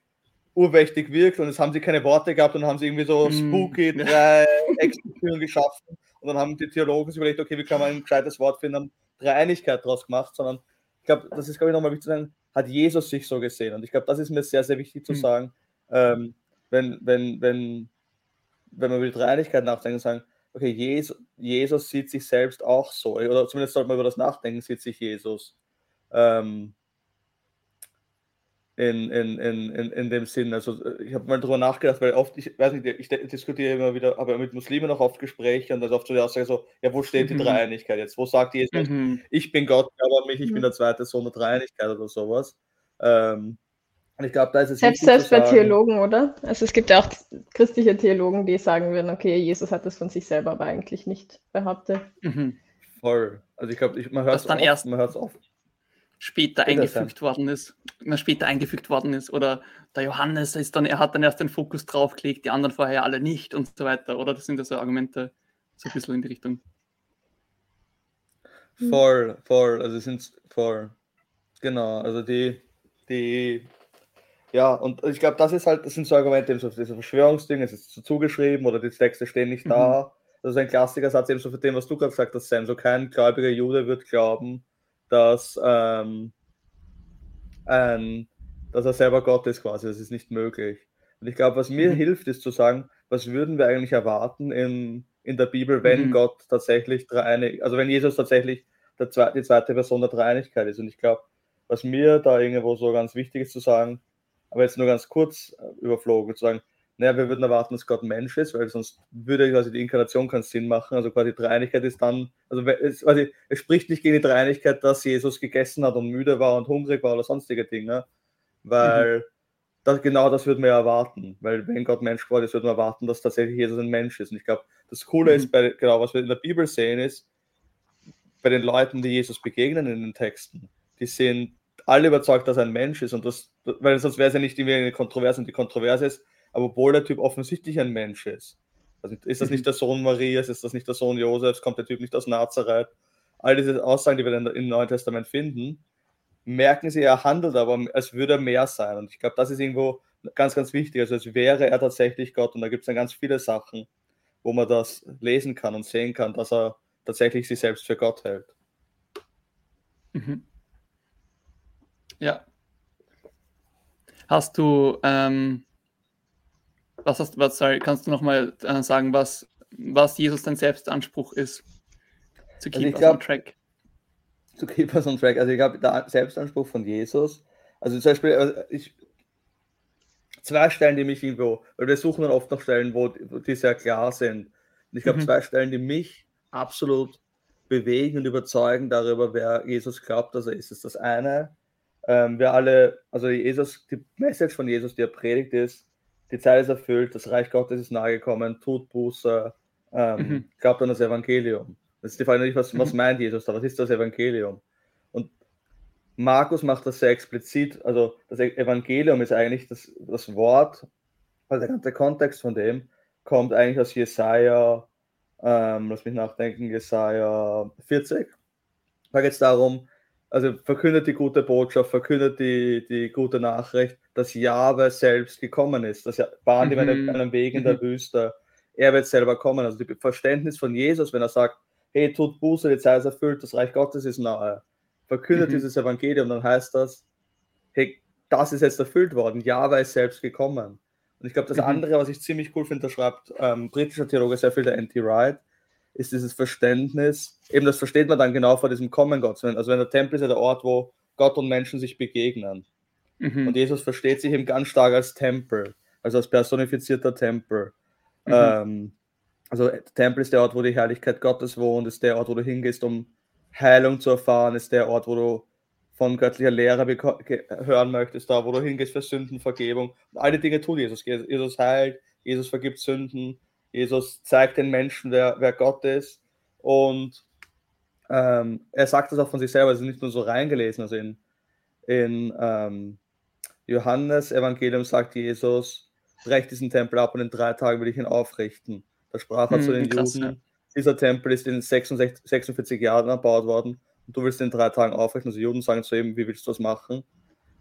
urmächtig wirkt und jetzt haben sie keine Worte gehabt und haben sie irgendwie so mhm. spooky drei Exekutionen geschaffen und dann haben die Theologen sich überlegt, okay, wie kann man ein gescheites Wort finden, Dreieinigkeit draus gemacht, sondern ich glaube, das ist, glaube ich, nochmal wichtig zu sagen, hat Jesus sich so gesehen. Und ich glaube, das ist mir sehr, sehr wichtig zu mhm. sagen, ähm, wenn, wenn, wenn, wenn wir über die Dreieinigkeit nachdenken und sagen, okay, Jesus, Jesus sieht sich selbst auch so, oder zumindest sollte man über das nachdenken, sieht sich Jesus ähm, in, in, in, in, in dem Sinn. Also ich habe mal darüber nachgedacht, weil oft, ich weiß nicht, ich diskutiere immer wieder, aber mit Muslimen auch oft Gespräche und da ist oft so die Aussage so, ja, wo steht die mhm. Dreieinigkeit jetzt? Wo sagt Jesus, mhm. ich bin Gott, aber mich, ich mhm. bin der zweite Sohn der Dreieinigkeit oder sowas. Ähm, und ich glaube, da ist es selbst, selbst bei Theologen, oder? Also es gibt ja auch christliche Theologen, die sagen würden, okay, Jesus hat das von sich selber aber eigentlich nicht behauptet. Mhm. Voll. Also ich glaube, man hört es dann oft, erst man hört oft später eingefügt worden ist, später eingefügt worden ist. Oder der Johannes ist dann, er hat dann erst den Fokus draufgelegt, die anderen vorher alle nicht und so weiter. Oder das sind ja so Argumente so ein bisschen in die Richtung. Voll, voll, also sind voll. Genau, also die, die, ja, und ich glaube, das ist halt, das sind so Argumente, so diese Verschwörungsdinge, es ist so zugeschrieben oder die Texte stehen nicht da. Mhm. das ist ein Klassikersatz eben so für dem, was du gerade gesagt hast, Sam. So kein gläubiger Jude wird glauben, dass, ähm, ein, dass er selber Gott ist quasi. Das ist nicht möglich. Und ich glaube, was mir mhm. hilft, ist zu sagen, was würden wir eigentlich erwarten in, in der Bibel, wenn mhm. Gott tatsächlich dreieinig, also wenn Jesus tatsächlich der zweite, die zweite Person der Dreieinigkeit ist. Und ich glaube, was mir da irgendwo so ganz wichtig ist zu sagen, aber jetzt nur ganz kurz äh, überflogen, zu sagen, naja, wir würden erwarten, dass Gott Mensch ist, weil sonst würde quasi die Inkarnation keinen Sinn machen. Also quasi die Dreieinigkeit ist dann, also es, quasi, es spricht nicht gegen die Dreieinigkeit, dass Jesus gegessen hat und müde war und hungrig war oder sonstige Dinge, weil mhm. das, genau das würden wir erwarten. Weil wenn Gott Mensch geworden ist, würden wir erwarten, dass tatsächlich Jesus ein Mensch ist. Und ich glaube, das Coole mhm. ist, bei, genau was wir in der Bibel sehen, ist, bei den Leuten, die Jesus begegnen in den Texten, die sind alle überzeugt, dass er ein Mensch ist und das, weil sonst wäre es ja nicht irgendwie eine Kontroverse und die Kontroverse ist, aber obwohl der Typ offensichtlich ein Mensch ist. Also ist das nicht mhm. der Sohn Marias, ist das nicht der Sohn Josefs, kommt der Typ nicht aus Nazareth? All diese Aussagen, die wir dann im Neuen Testament finden, merken sie, er handelt aber, als würde er mehr sein. Und ich glaube, das ist irgendwo ganz, ganz wichtig. Also als wäre er tatsächlich Gott. Und da gibt es dann ganz viele Sachen, wo man das lesen kann und sehen kann, dass er tatsächlich sich selbst für Gott hält. Mhm. Ja. Hast du ähm, was hast was, sorry, kannst du nochmal äh, sagen, was, was Jesus dein Selbstanspruch ist? Zu also keep also us glaub, on track. Zu keep us on track. Also ich glaube, der Selbstanspruch von Jesus, also zum Beispiel, also ich, zwei Stellen, die mich irgendwo, weil wir suchen dann oft noch Stellen, wo, die sehr klar sind. Und ich glaube, mhm. zwei Stellen, die mich absolut bewegen und überzeugen darüber, wer Jesus glaubt, dass er ist. Ist das eine. Ähm, wir alle, also Jesus, die Message von Jesus, die er predigt, ist, die Zeit ist erfüllt, das Reich Gottes ist nahegekommen, tut Buße, ähm, mhm. glaubt an das Evangelium. Das ist die Frage nicht, was, mhm. was meint Jesus da, was ist das Evangelium? Und Markus macht das sehr explizit, also das Evangelium ist eigentlich das, das Wort, also der ganze Kontext von dem kommt eigentlich aus Jesaja, ähm, lass mich nachdenken, Jesaja 40. Da geht es darum, also verkündet die gute Botschaft, verkündet die, die gute Nachricht, dass Jahwe selbst gekommen ist. Das bahnt ihm einen, einen Weg in der mhm. Wüste. Er wird selber kommen. Also das Verständnis von Jesus, wenn er sagt, hey, tut Buße, die Zeit ist erfüllt, das Reich Gottes ist nahe. Verkündet mhm. dieses Evangelium, dann heißt das, hey, das ist jetzt erfüllt worden. Jahwe ist selbst gekommen. Und ich glaube, das mhm. andere, was ich ziemlich cool finde, da schreibt ähm, britischer Theologe sehr viel der N.T. Wright, ist dieses Verständnis, eben das versteht man dann genau vor diesem Kommen Gottes. Also wenn der Tempel ist ja der Ort, wo Gott und Menschen sich begegnen. Mhm. Und Jesus versteht sich eben ganz stark als Tempel, also als personifizierter Tempel. Mhm. Ähm, also Tempel ist der Ort, wo die Herrlichkeit Gottes wohnt, ist der Ort, wo du hingehst, um Heilung zu erfahren, ist der Ort, wo du von göttlicher Lehre hören möchtest, da wo du hingehst für Sündenvergebung. Und alle Dinge tut Jesus. Jesus heilt, Jesus vergibt Sünden, Jesus zeigt den Menschen, wer, wer Gott ist. Und ähm, er sagt das auch von sich selber, es ist nicht nur so reingelesen. Also in, in ähm, Johannes Evangelium sagt Jesus, brecht diesen Tempel ab und in drei Tagen will ich ihn aufrichten. Da sprach er hm, zu den krass, Juden, ja. dieser Tempel ist in 66, 46 Jahren erbaut worden und du willst ihn in drei Tagen aufrichten. Also Juden sagen zu ihm, wie willst du das machen?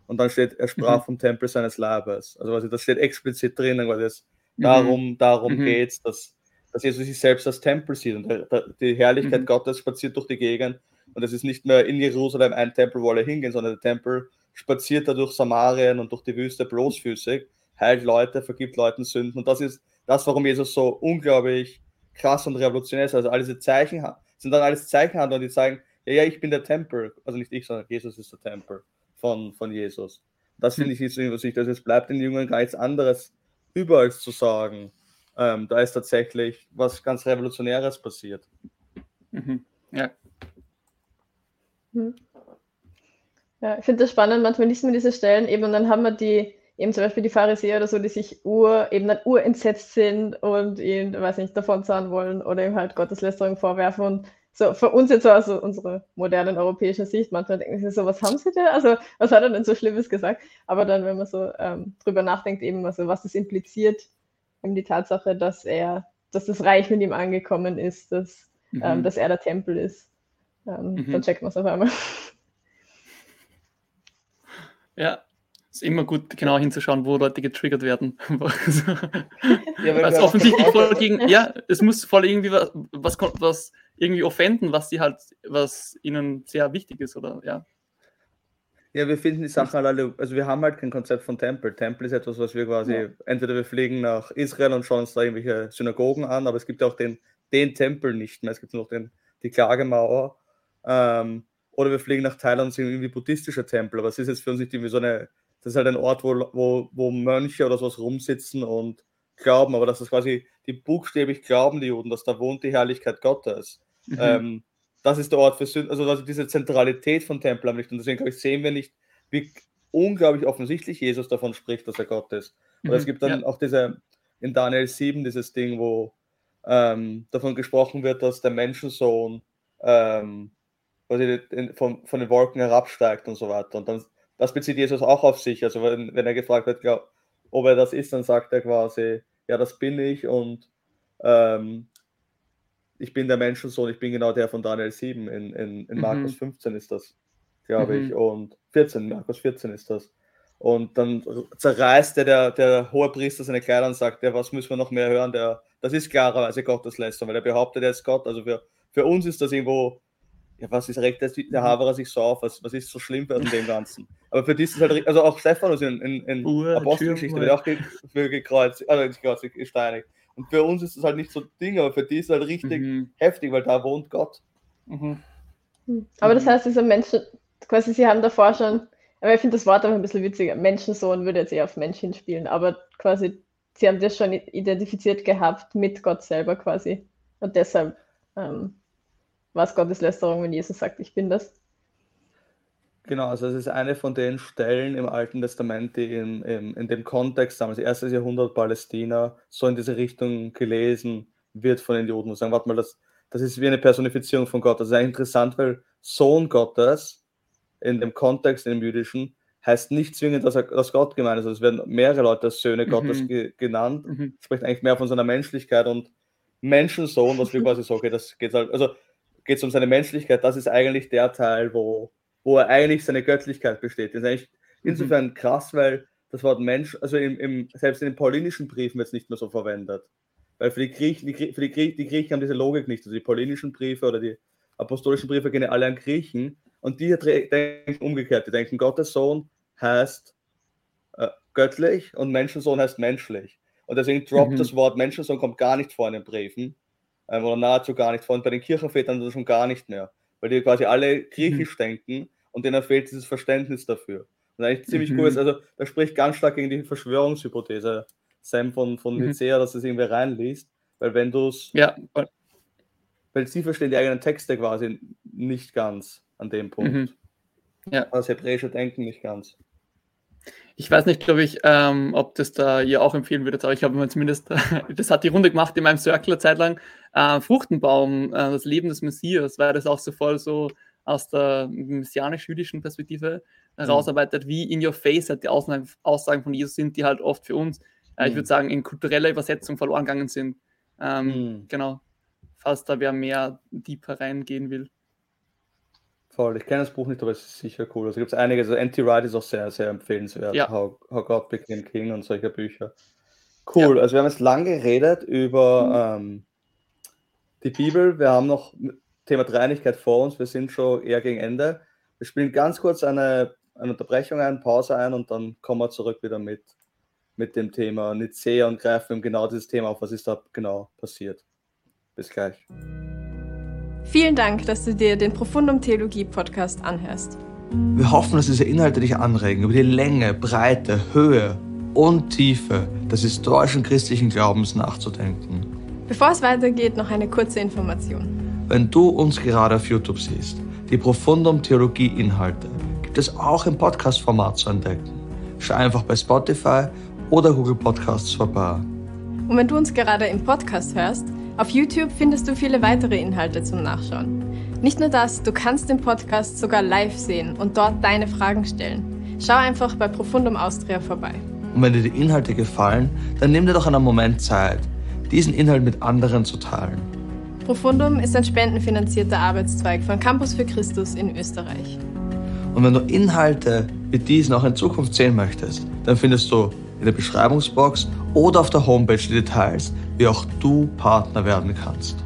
Und dann steht, er sprach mhm. vom Tempel seines Leibes. Also quasi, das steht explizit drinnen, weil das Mhm. Darum, darum mhm. geht es, dass, dass Jesus sich selbst als Tempel sieht und der, der, die Herrlichkeit mhm. Gottes spaziert durch die Gegend und es ist nicht mehr in Jerusalem ein Tempel, wo alle hingehen, sondern der Tempel spaziert da durch Samarien und durch die Wüste bloßfüßig, heilt Leute, vergibt Leuten Sünden und das ist das, warum Jesus so unglaublich krass und revolutionär ist. Also all diese Zeichen sind dann alles Zeichenhandler, die sagen, ja, ja, ich bin der Tempel. Also nicht ich, sondern Jesus ist der Tempel von, von Jesus. Das finde ich ist wichtig. Also es bleibt den Jüngern gar nichts anderes überall zu sagen, ähm, da ist tatsächlich was ganz Revolutionäres passiert. Mhm. Ja. Mhm. Ja, ich finde das spannend, manchmal liest man diese Stellen eben und dann haben wir die, eben zum Beispiel die Pharisäer oder so, die sich ur, eben dann urentsetzt sind und ihn, weiß nicht, davon zahlen wollen oder ihm halt Gotteslästerung vorwerfen und so für uns jetzt so aus unserer modernen europäischen Sicht, manchmal denken sie so, was haben sie denn? Also, was hat er denn so Schlimmes gesagt? Aber dann, wenn man so ähm, drüber nachdenkt, eben, also was das impliziert, eben die Tatsache, dass er, dass das Reich mit ihm angekommen ist, dass, ähm, mhm. ähm, dass er der Tempel ist, ähm, mhm. dann checkt man es auf einmal. Ja, Es ist immer gut, genau hinzuschauen, wo Leute getriggert werden. Ja, weil es offensichtlich voll gegen, ja, es muss voll irgendwie was, was, was irgendwie offenden, was sie halt, was ihnen sehr wichtig ist, oder ja. Ja, wir finden die Sachen halt alle, also wir haben halt kein Konzept von Tempel. Tempel ist etwas, was wir quasi, Ja. entweder wir fliegen nach Israel und schauen uns da irgendwelche Synagogen an, aber es gibt auch den, den Tempel nicht mehr. Es gibt nur noch den, die Klagemauer. Ähm, oder wir fliegen nach Thailand und sehen irgendwie buddhistische Tempel, aber es ist jetzt für uns nicht irgendwie so eine, das ist halt ein Ort, wo, wo, wo Mönche oder sowas rumsitzen und glauben, aber das ist quasi, die buchstäblich glauben die Juden, dass da wohnt die Herrlichkeit Gottes. Mhm. Ähm, das ist der Ort für Sünden, also, also diese Zentralität von Tempel haben nicht. Und deswegen glaube ich, sehen wir nicht, wie unglaublich offensichtlich Jesus davon spricht, dass er Gott ist. Und es Mhm, gibt dann ja. auch diese, in Daniel 7, dieses Ding, wo ähm, davon gesprochen wird, dass der Menschensohn ähm, quasi von, von den Wolken herabsteigt und so weiter. Und dann, das bezieht Jesus auch auf sich. Also wenn, wenn er gefragt wird, glaub, ob er das ist, dann sagt er quasi, ja, das bin ich und ähm, ich bin der Menschensohn, ich bin genau der von Daniel 7. In, in, in Mhm. Markus 15 ist das, glaube Mhm. ich. Und 14, Markus 14 ist das. Und dann zerreißt der, der, der hohe Priester seine Kleider und sagt, ja, was müssen wir noch mehr hören? Der, das ist klarerweise Gotteslästerung, weil er behauptet, er ist Gott. Also für, für uns ist das irgendwo, ja, was ist recht, der, der Haverer sich so auf, was, was ist so schlimm an dem Ganzen? Aber für die ist es halt, also auch Stephanus in, in, in Apostelgeschichte wird auch ge, für gekreuzt, also nicht gekreuzt, gesteinigt. Und für uns ist es halt nicht so Ding, aber für die ist es halt richtig Mhm. heftig, weil da wohnt Gott. Mhm. Hm. Aber das Mhm. heißt, diese Menschen, quasi, sie haben davor schon, aber ich finde das Wort auch ein bisschen witziger. Menschensohn würde jetzt eher auf Mensch hinspielen, aber quasi, sie haben das schon identifiziert gehabt mit Gott selber quasi. Und deshalb ähm, war es Gotteslästerung, wenn Jesus sagt, ich bin das. Genau, also es ist eine von den Stellen im Alten Testament, die in, in, in dem Kontext, damals erstes Jahrhundert Palästina, so in diese Richtung gelesen wird von den Juden und sagen, warte mal, das, das ist wie eine Personifizierung von Gott. Das ist interessant, weil Sohn Gottes in dem Kontext, in dem jüdischen, heißt nicht zwingend, dass, er, dass Gott gemeint ist. Also es werden mehrere Leute als Söhne Mhm. Gottes ge, genannt, Mhm. spricht eigentlich mehr von seiner Menschlichkeit und Menschensohn, was wir quasi so, okay, das geht halt, also geht es um seine Menschlichkeit, das ist eigentlich der Teil, wo, wo er eigentlich seine Göttlichkeit besteht. Das ist eigentlich Mhm. insofern krass, weil das Wort Mensch, also im, im, selbst in den paulinischen Briefen wird es nicht mehr so verwendet. Weil für die Griechen, die, für die, Grie- die Griechen haben diese Logik nicht. Also die paulinischen Briefe oder die apostolischen Briefe gehen ja alle an Griechen und die denken umgekehrt. Die denken, Gottes Sohn heißt äh, göttlich und Menschensohn heißt menschlich. Und deswegen droppt Mhm. das Wort Menschensohn kommt gar nicht vor in den Briefen. Ähm, oder nahezu gar nicht vor. Und bei den Kirchenvätern dann schon gar nicht mehr. Weil die quasi alle griechisch denken und denen fehlt dieses Verständnis dafür. Und eigentlich ziemlich Mhm. cool ist, also das spricht ganz stark gegen die Verschwörungshypothese, Sam von, von Mhm. Nicea, dass es irgendwie reinliest. Weil wenn du es, Ja, weil sie verstehen die eigenen Texte quasi nicht ganz an dem Punkt. Mhm. Ja. Das hebräische Denken nicht ganz. Ich weiß nicht, glaube ich, ähm, ob das da ihr auch empfehlen würdet, aber ich habe mir zumindest, das hat die Runde gemacht in meinem Circle eine Zeit lang, äh, Fruchtenbaum, äh, das Leben des Messias, weil das auch so voll so aus der messianisch-jüdischen Perspektive herausarbeitet, wie in your face halt die Aussagen, Aussagen von Jesus sind, die halt oft für uns, äh, ich Mhm. würde sagen, in kultureller Übersetzung verloren gegangen sind. Ähm, Mhm. Genau. Falls da wer mehr deeper reingehen will. Voll, ich kenne das Buch nicht, aber es ist sicher cool. Also gibt es einige, also Anti-Wright ist auch sehr, sehr empfehlenswert. Ja. How, How God Became King und solche Bücher. Cool, also wir haben jetzt lang geredet über ähm, die Bibel. Wir haben noch Thema Dreinigkeit vor uns. Wir sind schon eher gegen Ende. Wir spielen ganz kurz eine, eine Unterbrechung ein, Pause ein und dann kommen wir zurück wieder mit, mit dem Thema Nicea und greifen genau dieses Thema auf. Was ist da genau passiert? Bis gleich. Vielen Dank, dass du dir den Profundum Theologie Podcast anhörst. Wir hoffen, dass diese Inhalte dich anregen, über die Länge, Breite, Höhe und Tiefe des historischen christlichen Glaubens nachzudenken. Bevor es weitergeht, noch eine kurze Information. Wenn du uns gerade auf YouTube siehst, die Profundum Theologie Inhalte gibt es auch im Podcast-Format zu entdecken. Schau einfach bei Spotify oder Google Podcasts vorbei. Und wenn du uns gerade im Podcast hörst, auf YouTube findest du viele weitere Inhalte zum Nachschauen. Nicht nur das, du kannst den Podcast sogar live sehen und dort deine Fragen stellen. Schau einfach bei Profundum Austria vorbei. Und wenn dir die Inhalte gefallen, dann nimm dir doch einen Moment Zeit, diesen Inhalt mit anderen zu teilen. Profundum ist ein spendenfinanzierter Arbeitszweig von Campus für Christus in Österreich. Und wenn du Inhalte wie diesen auch in Zukunft sehen möchtest, dann findest du in der Beschreibungsbox oder auf der Homepage die Details, wie auch du Partner werden kannst.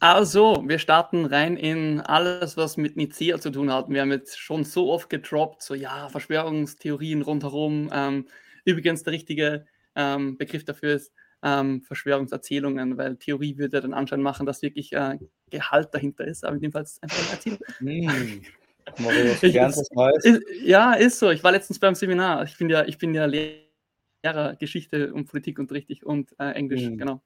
Also, wir starten rein in alles, was mit Nicea zu tun hat. Wir haben jetzt schon so oft gedroppt, so ja, Verschwörungstheorien rundherum. Ähm, übrigens, der richtige ähm, Begriff dafür ist ähm, Verschwörungserzählungen, weil Theorie würde dann anscheinend machen, dass wirklich äh, Gehalt dahinter ist, aber in dem Fall ist es einfach eine Erzählung. Mm. Ich, ist, ja, ist so. Ich war letztens beim Seminar. Ich bin ja, ich bin ja Lehrer Geschichte und Politik unterrichtig und äh, Englisch, mm. genau.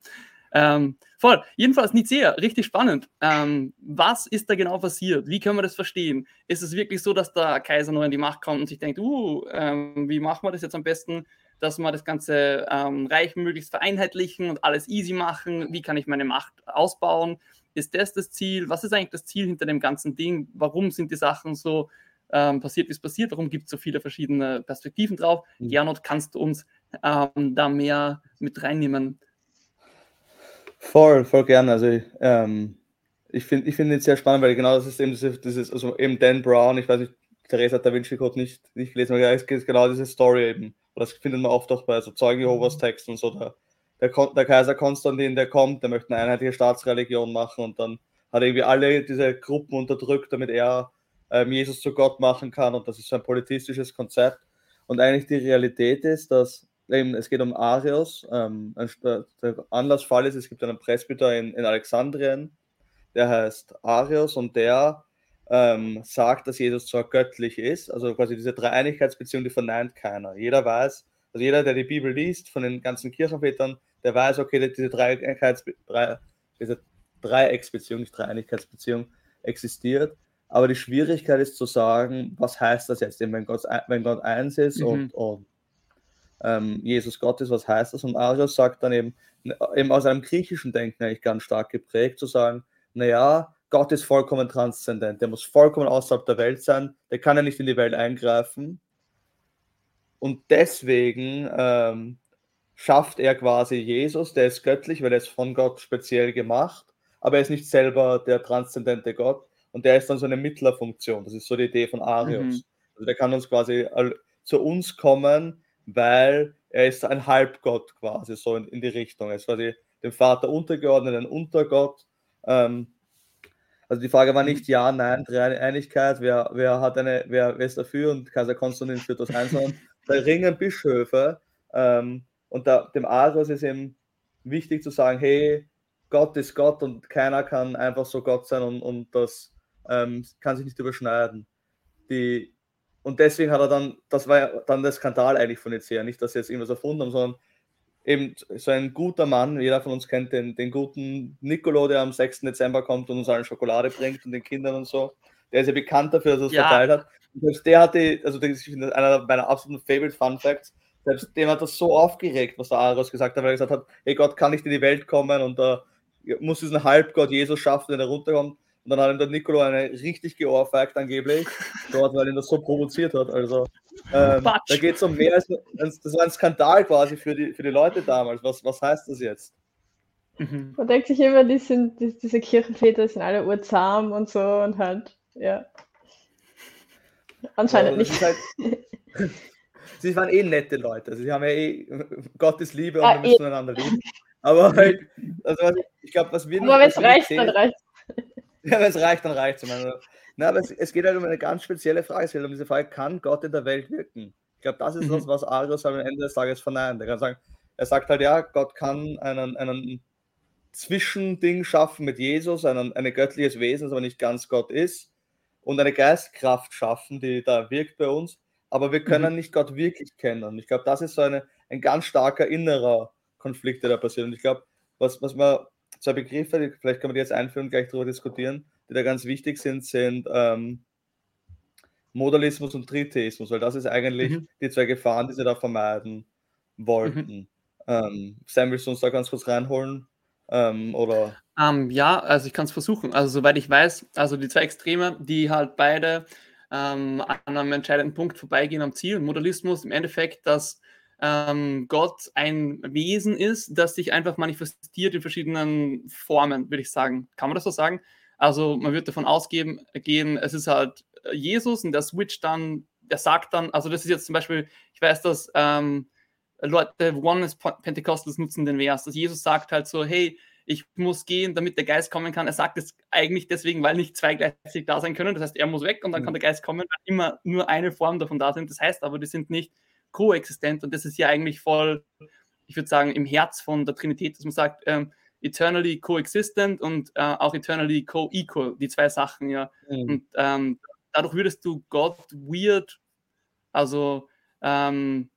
Ähm, voll. Jedenfalls Nicea, richtig spannend. Ähm, was ist da genau passiert? Wie können wir das verstehen? Ist es wirklich so, dass der Kaiser neu in die Macht kommt und sich denkt, uh, ähm, wie machen wir das jetzt am besten, dass wir das ganze ähm, Reich möglichst vereinheitlichen und alles easy machen? Wie kann ich meine Macht ausbauen? Ist das das Ziel? Was ist eigentlich das Ziel hinter dem ganzen Ding? Warum sind die Sachen so ähm, passiert, wie es passiert? Warum gibt es so viele verschiedene Perspektiven drauf? Mhm. Gernot, kannst du uns ähm, da mehr mit reinnehmen? Voll, voll gerne. Also ähm, ich finde ich find es sehr spannend, weil genau das ist eben dieses, dieses, also eben Dan Brown, ich weiß nicht, Theresa hat Da Vinci Code nicht, nicht gelesen, aber es geht genau diese Story eben. Und das findet man oft auch bei so Zeugen Jehovas Texten und so. Der, der, der, Kaiser Konstantin, der kommt, der möchte eine einheitliche Staatsreligion machen und dann hat irgendwie alle diese Gruppen unterdrückt, damit er ähm, Jesus zu Gott machen kann. Und das ist so ein politistisches Konzept. Und eigentlich die Realität ist, dass eben, es geht um Arius. Ähm, der Anlassfall ist, es gibt einen Presbyter in, in Alexandrien, der heißt Arius und der ähm, sagt, dass Jesus zwar göttlich ist, also quasi diese Dreieinigkeitsbeziehung, die verneint keiner. Jeder weiß, also jeder, der die Bibel liest, von den ganzen Kirchenvätern, der weiß, okay, diese, Dreieinigkeits, drei, diese Dreiecksbeziehung, nicht Dreieinigkeitsbeziehung, existiert. Aber die Schwierigkeit ist zu sagen, was heißt das jetzt, wenn Gott, wenn Gott eins ist mhm. und, und ähm, Jesus Gott ist, was heißt das? Und Arius sagt dann eben, eben aus einem griechischen Denken eigentlich ganz stark geprägt, zu sagen, naja, Gott ist vollkommen transzendent, der muss vollkommen außerhalb der Welt sein, der kann ja nicht in die Welt eingreifen. Und deswegen ähm, schafft er quasi Jesus, der ist göttlich, weil er ist von Gott speziell gemacht, aber er ist nicht selber der transzendente Gott und der ist dann so eine Mittlerfunktion. Das ist so die Idee von Arius. Mhm. Also der kann uns quasi zu uns kommen, weil er ist ein Halbgott quasi, so in, in die Richtung. Er ist quasi dem Vater untergeordnet, ein Untergott. Ähm, also die Frage war mhm. nicht ja, nein, Dreieinigkeit, wer, wer hat eine, wer, wer ist dafür und Kaiser Konstantin führt das ein, sondern da ringen Bischöfe ähm, und da, dem Arius ist eben wichtig zu sagen, hey, Gott ist Gott und keiner kann einfach so Gott sein und, und das ähm, kann sich nicht überschneiden. Die, und deswegen hat er dann, das war ja dann der Skandal eigentlich von Nicea, nicht, dass sie jetzt irgendwas erfunden haben, sondern eben so ein guter Mann, jeder von uns kennt den, den guten Nicolo, der am 6. Dezember kommt und uns allen Schokolade bringt und den Kindern und so. Der ist ja bekannt dafür, dass er es ja. verteilt hat. Und selbst der hatte, also das ist einer meiner absoluten Favorite Fun Facts, selbst dem hat das so aufgeregt, was der Aros gesagt hat, weil er gesagt hat, hey Gott kann nicht in die Welt kommen und da uh, muss diesen Halbgott Jesus schaffen, wenn er runterkommt. Und dann hat ihm der Nicolo eine richtig geohrfeigt angeblich, dort, weil ihn das so provoziert hat. Also ähm, da geht es um mehr als, das war ein Skandal quasi für die, für die Leute damals. Was, was heißt das jetzt? Mhm. Man denkt sich immer, die sind, die, diese Kirchenväter sind alle urzahm und so und halt, ja. Anscheinend nicht. Halt, sie waren eh nette Leute. Also sie haben ja eh Gottes Liebe und ah, wir müssen eh. einander lieben. Aber halt, also ich glaube, was wir Aber wenn es reicht, dann reicht Ja, wenn es reicht, dann reicht es. Na, aber es, es, geht halt um eine ganz spezielle Frage. Es geht um diese Frage, kann Gott in der Welt wirken? Ich glaube, das ist mhm. das, was Arius am Ende des Tages verneint. Er kann sagen, er sagt halt, ja, Gott kann einen, einen Zwischending schaffen mit Jesus, ein, ein göttliches Wesen, das aber nicht ganz Gott ist, und eine Geistkraft schaffen, die da wirkt bei uns, aber wir können mhm. nicht Gott wirklich kennen. Ich glaube, das ist so eine, ein ganz starker innerer Konflikt, der da passiert. Und ich glaube, was, was man zwei Begriffe, vielleicht kann man die jetzt einführen und gleich darüber diskutieren, die da ganz wichtig sind, sind ähm, Modalismus und Tritheismus, weil das ist eigentlich mhm. die zwei Gefahren, die sie da vermeiden wollten. Mhm. Ähm, Sam, willst du uns da ganz kurz reinholen? Ähm, oder? Um, ähm, ja, also ich kann es versuchen. Also soweit ich weiß, also die zwei Extreme, die halt beide ähm, an einem entscheidenden Punkt vorbeigehen am Ziel. Modalismus im Endeffekt, dass ähm, Gott ein Wesen ist, das sich einfach manifestiert in verschiedenen Formen, würde ich sagen. Kann man das so sagen? Also man würde davon ausgehen, gehen, es ist halt Jesus und der switcht dann, der sagt dann, also das ist jetzt zum Beispiel, ich weiß, dass ähm, Leute, One Pentecostals nutzen den Vers, dass Jesus sagt halt so, hey, ich muss gehen, damit der Geist kommen kann. Er sagt es eigentlich deswegen, weil nicht zwei gleichzeitig da sein können. Das heißt, er muss weg und dann kann der Geist kommen, weil immer nur eine Form davon da sind. Das heißt aber, die sind nicht koexistent und das ist ja eigentlich voll, ich würde sagen, im Herz von der Trinität, dass man sagt, ähm, eternally coexistent und äh, auch eternally co-equal, die zwei Sachen, ja. Mhm. Und ähm, dadurch würdest du Gott weird, also ähm,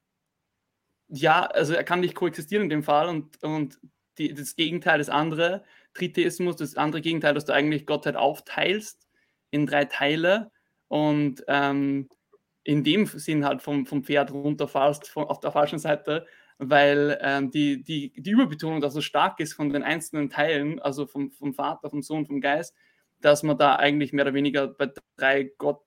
ja, also er kann nicht koexistieren in dem Fall und, und die, das Gegenteil, das andere, Tritheismus, das andere Gegenteil, dass du eigentlich Gottheit aufteilst in drei Teile und ähm, in dem Sinn halt vom, vom Pferd runterfallst, von, auf der falschen Seite, weil ähm, die, die, die Überbetonung da so stark ist von den einzelnen Teilen, also vom, vom Vater, vom Sohn, vom Geist, dass man da eigentlich mehr oder weniger bei drei Gott,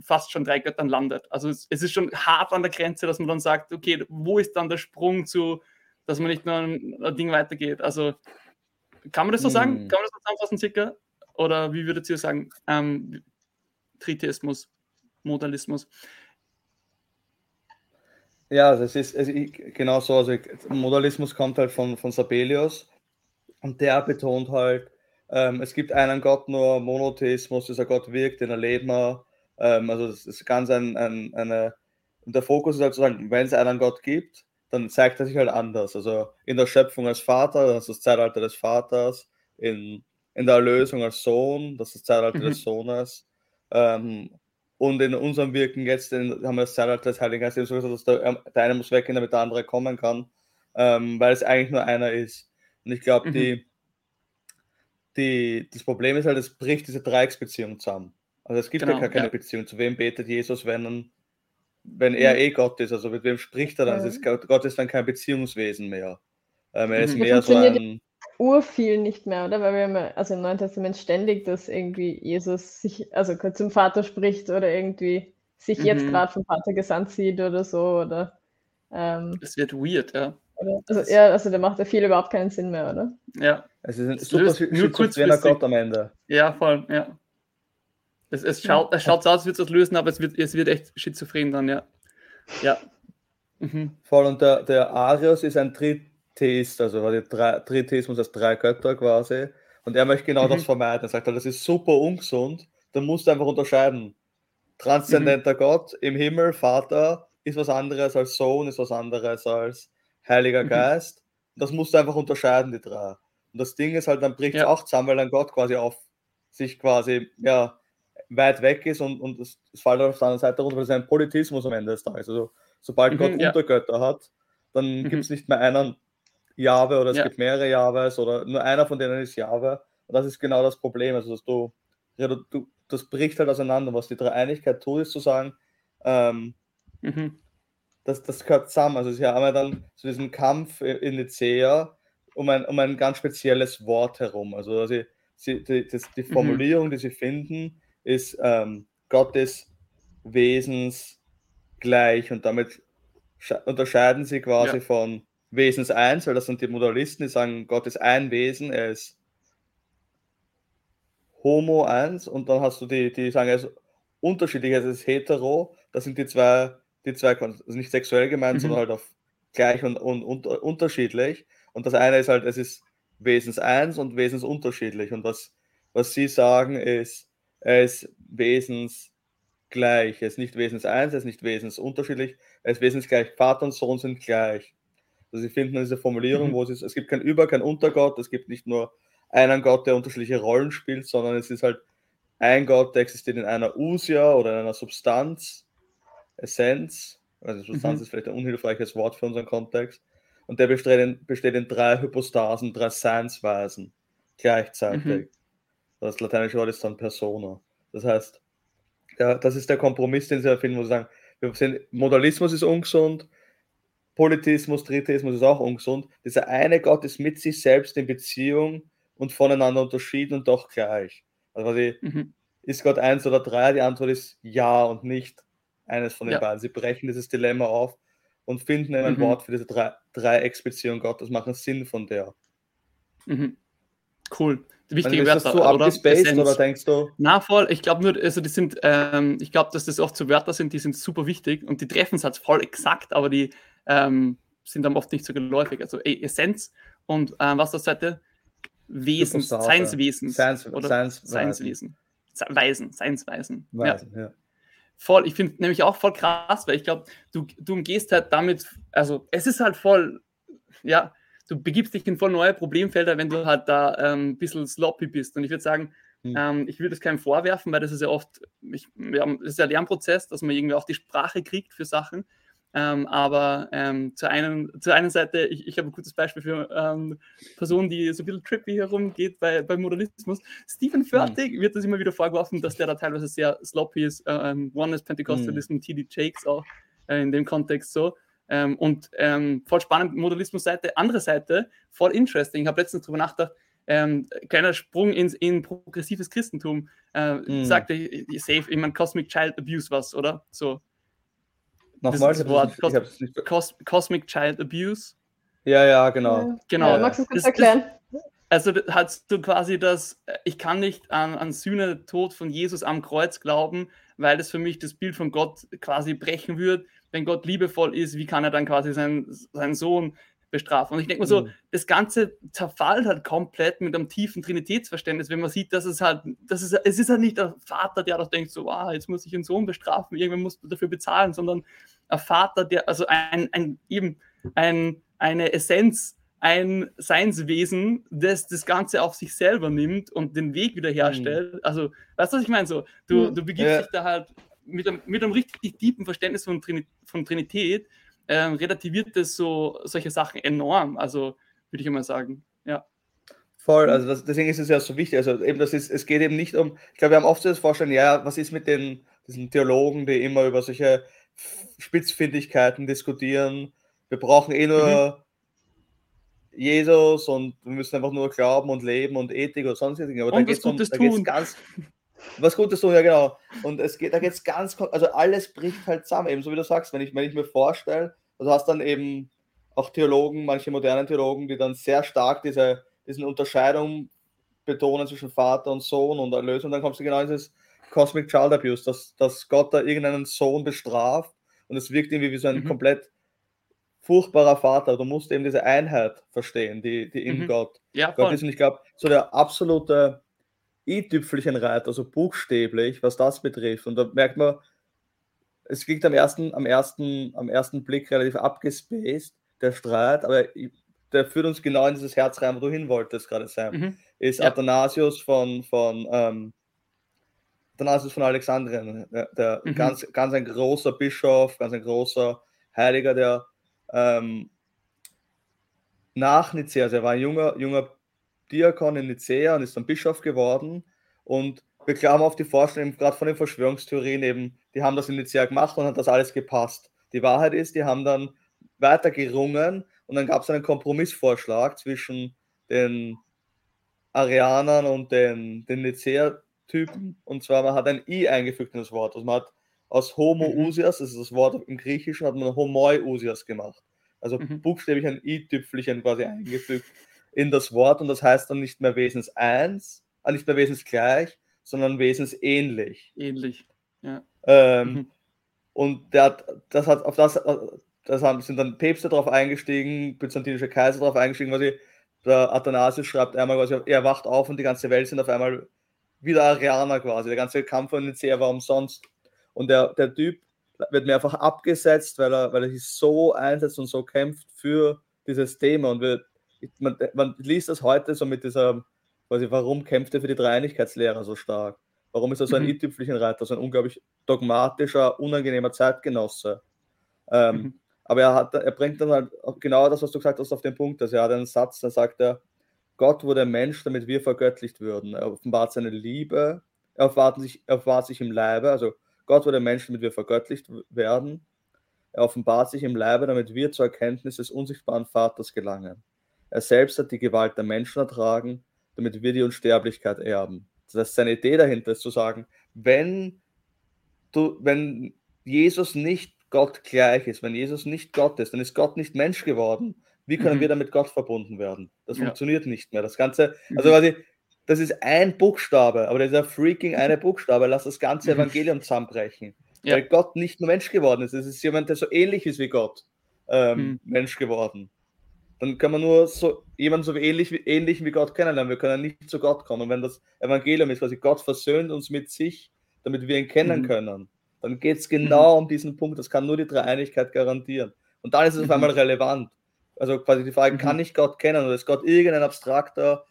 fast schon drei Göttern landet. Also es, es, ist schon hart an der Grenze, dass man dann sagt, okay, wo ist dann der Sprung zu, dass man nicht nur ein, ein Ding weitergeht. Also kann man das so sagen? Hm. Kann man das so zusammenfassen, circa? Oder wie würdet ihr sagen? Ähm, Tritheismus, Modalismus. Ja, das ist also ich, genau so. Also Modalismus kommt halt von, von Sabelius und der betont halt, ähm, es gibt einen Gott, nur Monotheismus, dieser Gott wirkt, den erleben wir. Ähm, also das ist ganz ein, ein, eine, und der Fokus ist halt zu sagen, wenn es einen Gott gibt, dann zeigt er sich halt anders. Also in der Schöpfung als Vater, das ist das Zeitalter des Vaters, in, in der Erlösung als Sohn, das ist das Zeitalter mhm. des Sohnes. Ähm, und in unserem Wirken jetzt in, haben wir das Zeitalter des Heiligen Geistes, dass der, ähm, der eine muss weggehen, damit der andere kommen kann, ähm, weil es eigentlich nur einer ist. Und ich glaube, mhm. die, die, das Problem ist halt, es bricht diese Dreiecksbeziehung zusammen. Also es gibt genau, ja gar keine ja. Beziehung. Zu wem betet Jesus, wenn, wenn er mhm. eh Gott ist? Also mit wem spricht er dann? Ja. Ist, Gott ist dann kein Beziehungswesen mehr. Ähm, er ist mhm. mehr so ein... Urviel nicht mehr, oder? Weil wir haben also im Neuen Testament ständig, dass irgendwie Jesus sich, also zum Vater spricht oder irgendwie sich mhm. jetzt gerade vom Vater gesandt sieht oder so, oder? Ähm, es wird weird, ja. Oder, also, ja, also der macht ja viel überhaupt keinen Sinn mehr, oder? Ja. Es ist ein super nur kurzfristig Gott am Ende. Ja, voll, ja. Es, es schaut, es schaut so aus, als würde es lösen, aber es wird, es wird echt schizophren dann, ja. Ja. Mhm. Voll, und der, der Arius ist ein Tritheist, also Tritheismus als drei Götter quasi. Und er möchte genau mhm. das vermeiden. Er sagt, das ist super ungesund, dann musst du einfach unterscheiden. Transzendenter mhm. Gott im Himmel, Vater, ist was anderes als Sohn, ist was anderes als Heiliger mhm. Geist. Das musst du einfach unterscheiden, die drei. Und das Ding ist halt, dann bricht es ja. auch zusammen, weil dann Gott quasi auf sich quasi, ja, weit weg ist und, und es, es fällt auf der anderen Seite runter, weil es ein Politismus am Ende des Tages. Also sobald mhm, Gott ja. Untergötter hat, dann mhm. gibt es nicht mehr einen Jahwe oder es ja. gibt mehrere Jahwes oder nur einer von denen ist Jahwe. Und das ist genau das Problem. Also dass du, ja, du, du das bricht halt auseinander. Was die Dreieinigkeit tut, ist zu sagen, ähm, mhm. das, das gehört zusammen. Also sie haben dann zu diesem Kampf in Nicea um ein, um ein ganz spezielles Wort herum. Also sie, sie, die, das, die mhm. Formulierung, mhm. die sie finden, ist ähm, Gottes Wesens gleich und damit unterscheiden sie quasi ja. von Wesens 1, weil das sind die Modalisten, die sagen, Gott ist ein Wesen, er ist Homo 1 und dann hast du die, die sagen, er ist unterschiedlich, er ist hetero, das sind die zwei, die zwei, also nicht sexuell gemeint, mhm. sondern halt auf gleich und, und, und, unterschiedlich und das eine ist halt, es ist Wesens 1 und Wesens unterschiedlich und was, was sie sagen ist, er ist wesensgleich. Er ist nicht wesens eins, er ist nicht wesensunterschiedlich, er ist wesensgleich. Vater und Sohn sind gleich. Also sie finden diese Formulierung, mhm. wo es ist, es gibt kein Über, kein Untergott, es gibt nicht nur einen Gott, der unterschiedliche Rollen spielt, sondern es ist halt ein Gott, der existiert in einer Usia oder in einer Substanz, Essenz. Also Substanz mhm. ist vielleicht ein unhilfreiches Wort für unseren Kontext. Und der besteht in, besteht in drei Hypostasen, drei Seinsweisen gleichzeitig. Mhm. Das lateinische Wort ist dann Persona. Das heißt, ja, das ist der Kompromiss, den sie erfinden, wo sie sagen, wir sind, Modalismus ist ungesund, Politismus, Tritheismus ist auch ungesund. Dieser eine Gott ist mit sich selbst in Beziehung und voneinander unterschieden und doch gleich. Also die, mhm. ist Gott eins oder drei? Die Antwort ist ja und nicht eines von den ja. beiden. Sie brechen dieses Dilemma auf und finden ein Mhm. Wort für diese drei, Dreiecksbeziehung Gottes, machen Sinn von der. Mhm. Cool. Also Wichtige ist das Wörter, so oder? Essenz. oder denkst du? Na voll, ich glaube nur, also die sind, ähm, ich glaube, dass das oft so Wörter sind, die sind super wichtig und die treffen es halt voll exakt, aber die ähm, sind dann oft nicht so geläufig. Also Essenz und ähm, was das zweite? Wesens, Superstar, Seinswesens. Seins, oder Seins, Seinswesen. Se- Weisen, Seinsweisen. Ja. Weisen, ja. Voll, ich finde nämlich auch voll krass, weil ich glaube, du, du umgehst halt damit, also es ist halt voll, ja, du begibst dich in voll neue Problemfelder, wenn du halt da ähm, ein bisschen sloppy bist. Und ich würde sagen, Hm. ähm, ich würde es keinem vorwerfen, weil das ist ja oft, ich, wir haben, das ist ja ein Lernprozess, dass man irgendwie auch die Sprache kriegt für Sachen. Ähm, aber ähm, zur, einen, zur einen Seite, ich, ich habe ein gutes Beispiel für ähm, Personen, die so ein bisschen trippy herumgeht bei, beim Modernismus. Stephen Fertig wird das immer wieder vorgeworfen, dass der da teilweise sehr sloppy ist. Ähm, Oneness Pentecostalism, TD Jakes auch äh, in dem Kontext so. Ähm, und ähm, voll spannend, Modernismus-Seite. Andere Seite, voll interesting. Ich habe letztens darüber nachgedacht, ähm, kleiner Sprung ins, in progressives Christentum. Äh, Mm. Sagte safe, ich meine, Cosmic Child Abuse was, oder? So, Nochmal, das ich Wort, nicht- Cos Cosmic Child Abuse. Ja, ja, genau. Genau. Ja, magst du kurz Das- das- erklären? Also hast du quasi das, äh, ich kann nicht an, an Sühne, Tod von Jesus am Kreuz glauben, weil das für mich das Bild von Gott quasi brechen wird. Wenn Gott liebevoll ist, wie kann er dann quasi seinen, seinen Sohn bestrafen? Und ich denke mir so, Mhm. das Ganze zerfällt halt komplett mit einem tiefen Trinitätsverständnis, wenn man sieht, dass es halt, das ist, es ist halt nicht der Vater, der das denkt, so, ah, jetzt muss ich einen Sohn bestrafen, irgendwann muss du dafür bezahlen, sondern ein Vater, der, also ein, ein eben ein, eine Essenz, ein Seinswesen, das das Ganze auf sich selber nimmt und den Weg wiederherstellt. Also, weißt du, was ich meine? So, du, Mhm. du begibst Ja. dich da halt mit einem, mit einem richtig tiefen Verständnis von, Trini von Trinität, ähm, relativiert das so solche Sachen enorm. Also, würde ich immer sagen. Ja. Voll, also das, deswegen ist es ja so wichtig. Also eben, das ist, es geht eben nicht um, ich glaube, wir haben oft so das Vorstellen, ja, was ist mit den diesen Theologen, die immer über solche Spitzfindigkeiten diskutieren. Wir brauchen eh nur Jesus und wir müssen einfach nur glauben und leben und Ethik oder sonstige Dinge. Aber Und da was geht's um, da geht's ganz was Gutes tun, ja genau. Und es geht, da geht es ganz, also alles bricht halt zusammen, eben so wie du sagst, wenn ich, wenn ich mir vorstelle, also du hast dann eben auch Theologen, manche modernen Theologen, die dann sehr stark diese, diese Unterscheidung betonen zwischen Vater und Sohn und Erlösung, dann kommst du genau in dieses Cosmic Child Abuse, dass, dass Gott da irgendeinen Sohn bestraft und es wirkt irgendwie wie so ein Mhm. komplett furchtbarer Vater. Du musst eben diese Einheit verstehen, die, die in Mhm. Gott Ja, Gott ist. Und ich glaube, so der absolute i-Tüpfelchenreiter, also buchstäblich, was das betrifft. Und da merkt man, es klingt am ersten, am ersten, am ersten Blick relativ abgespaced, der Streit, aber der führt uns genau in dieses Herz rein, wo du hin wolltest gerade sein. Mhm. Ist Ja. Athanasius von, von ähm, Athanasius von Alexandrien, der, der Mhm. ganz, ganz ein großer Bischof, ganz ein großer Heiliger, der ähm, nach Nicea, also er war ein junger, junger Diakon in Nicea und ist dann Bischof geworden. Und wir glauben auf die Vorstellung, gerade von den Verschwörungstheorien eben, die haben das in Nicea gemacht und hat das alles gepasst. Die Wahrheit ist, die haben dann weiter gerungen und dann gab es einen Kompromissvorschlag zwischen den Arianern und den, den Nicea-Typen. Und zwar, man hat ein I eingefügt in das Wort. Also man hat aus Homo Mhm. Usias, das ist das Wort im Griechischen, hat man Homoi Usias gemacht. Also Mhm. buchstäblich ein I-Tüpfelchen quasi eingefügt in das Wort und das heißt dann nicht mehr Wesens eins, äh, nicht mehr wesensgleich, sondern wesensähnlich. Ähnlich. Ähm, Mhm. Und der hat, das hat, auf das, das haben, sind dann Päpste drauf eingestiegen, byzantinische Kaiser drauf eingestiegen, quasi, der Athanasius schreibt einmal quasi, er wacht auf und die ganze Welt sind auf einmal wieder Arianer quasi. Der ganze Kampf von Nicea war umsonst. Und der, der Typ wird mehrfach abgesetzt, weil er, weil er sich so einsetzt und so kämpft für dieses Thema. Und wir, man, man liest das heute so mit dieser, quasi, warum kämpft er für die Dreieinigkeitslehre so stark? Warum ist er so ein Mhm. i-Tüpfelchen Reiter, so ein unglaublich dogmatischer, unangenehmer Zeitgenosse? Ähm, Mhm. Aber er, hat, er bringt dann halt genau das, was du gesagt hast, auf den Punkt. Also er hat einen Satz, da sagt er, Gott wurde Mensch, damit wir vergöttlicht würden. Er offenbart seine Liebe, er offenbart sich, er offenbart sich im Leibe, also Gott wurde Mensch, damit wir vergöttlicht werden. Er offenbart sich im Leibe, damit wir zur Erkenntnis des unsichtbaren Vaters gelangen. Er selbst hat die Gewalt der Menschen ertragen, damit wir die Unsterblichkeit erben. Das heißt, seine Idee dahinter ist zu sagen, wenn du, wenn Jesus nicht Gott gleich ist. Wenn Jesus nicht Gott ist, dann ist Gott nicht Mensch geworden. Wie können mhm. wir damit Gott verbunden werden? Das ja. funktioniert nicht mehr. Das Ganze, mhm. also quasi, das ist ein Buchstabe, aber dieser freaking eine Buchstabe, lass das ganze mhm. Evangelium zusammenbrechen. Ja. Weil Gott nicht nur Mensch geworden ist. Es ist jemand, der so ähnlich ist wie Gott, ähm, mhm. Mensch geworden. Dann kann man nur so jemanden so ähnlich, ähnlich wie Gott kennenlernen. Wir können nicht zu Gott kommen. Wenn das Evangelium ist, quasi Gott versöhnt uns mit sich, damit wir ihn kennen mhm. können, dann geht es genau mhm. um diesen Punkt. Das kann nur die Dreieinigkeit garantieren. Und dann ist es auf einmal mhm. relevant. Also quasi die Frage, kann ich Gott kennen oder ist Gott irgendein abstrakter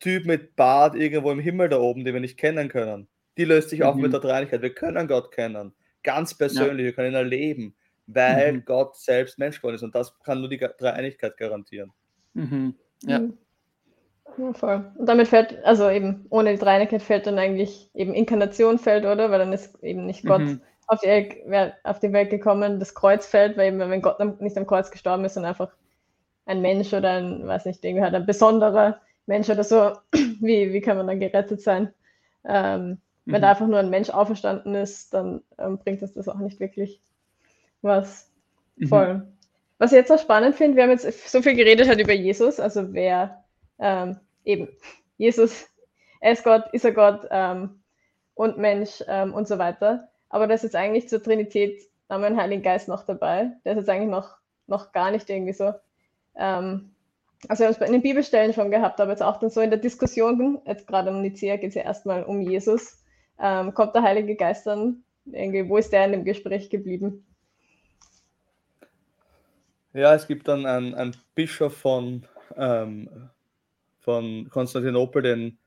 Typ mit Bart irgendwo im Himmel da oben, den wir nicht kennen können? Die löst sich auch mit der Dreieinigkeit. Wir können Gott kennen. Ganz persönlich, ja. wir können ihn erleben weil mhm. Gott selbst Mensch geworden ist. Und das kann nur die Dreieinigkeit garantieren. Mhm. Ja. Mhm. Ja, voll. Und damit fällt, also eben ohne die Dreieinigkeit fällt dann eigentlich eben Inkarnation fällt, oder? Weil dann ist eben nicht Gott mhm. auf, die, auf, die, Welt gekommen, das Kreuz fällt, weil eben, wenn Gott nicht am Kreuz gestorben ist, sondern einfach ein Mensch oder ein, weiß nicht, irgendwie halt ein besonderer Mensch oder so, wie, wie kann man dann gerettet sein? Ähm, wenn da mhm. einfach nur ein Mensch auferstanden ist, dann ähm, bringt uns das auch nicht wirklich was. Mhm. Voll. Mhm. Was ich jetzt auch spannend finde, wir haben jetzt so viel geredet halt über Jesus, also wer ähm, eben Jesus, er ist Gott, ist er Gott ähm, und Mensch ähm, und so weiter. Aber das ist jetzt eigentlich zur Trinität, da haben wir einen Heiligen Geist noch dabei. Der ist jetzt eigentlich noch, noch gar nicht irgendwie so. Ähm, also wir haben es in den Bibelstellen schon gehabt, aber jetzt auch dann so in der Diskussion, jetzt gerade um Nicea geht es ja erstmal um Jesus, ähm, kommt der Heilige Geist dann irgendwie, wo ist der in dem Gespräch geblieben? Ja, es gibt dann einen, einen Bischof von, ähm, von Konstantinopel, den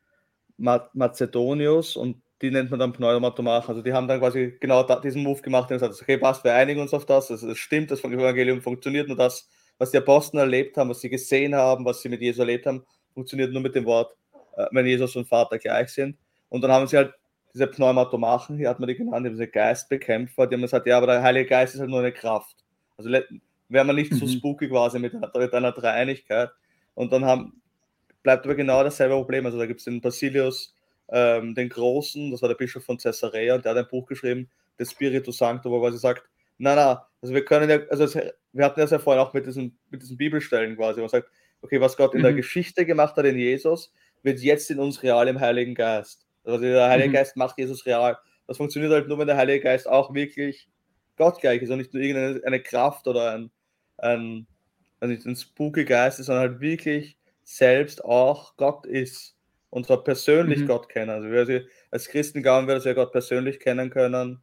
Mazedonius, und die nennt man dann Pneumatomach. Also die haben dann quasi genau da, diesen Move gemacht und gesagt, okay, passt, wir einigen uns auf das. Also es stimmt, das Evangelium funktioniert nur das, was die Apostel erlebt haben, was sie gesehen haben, was sie mit Jesus erlebt haben, funktioniert nur mit dem Wort, äh, wenn Jesus und Vater gleich sind. Und dann haben sie halt diese Pneumatomachen, hier hat man die genannt, diese Geistbekämpfer, die haben gesagt, ja, aber der Heilige Geist ist halt nur eine Kraft. Also wäre man nicht mhm. so spooky quasi mit, mit einer Dreieinigkeit. Und dann haben, bleibt aber genau dasselbe Problem. Also da gibt es den Basilius, ähm, den Großen, das war der Bischof von Caesarea, und der hat ein Buch geschrieben, das Spiritus Sancto, wo er quasi sagt, na na, also wir können ja, also wir hatten das ja vorhin auch mit diesen, mit diesen Bibelstellen quasi, wo man sagt, okay, was Gott in mhm. der Geschichte gemacht hat in Jesus, wird jetzt in uns real im Heiligen Geist. Also der Heilige mhm. Geist macht Jesus real. Das funktioniert halt nur, wenn der Heilige Geist auch wirklich Gott gleich ist und nicht nur irgendeine Kraft oder ein, ein, also nicht ein spooky Geist ist, sondern halt wirklich selbst auch Gott ist und zwar persönlich mhm. Gott kennen. Also wir als Christen glauben wir, dass wir Gott persönlich kennen können,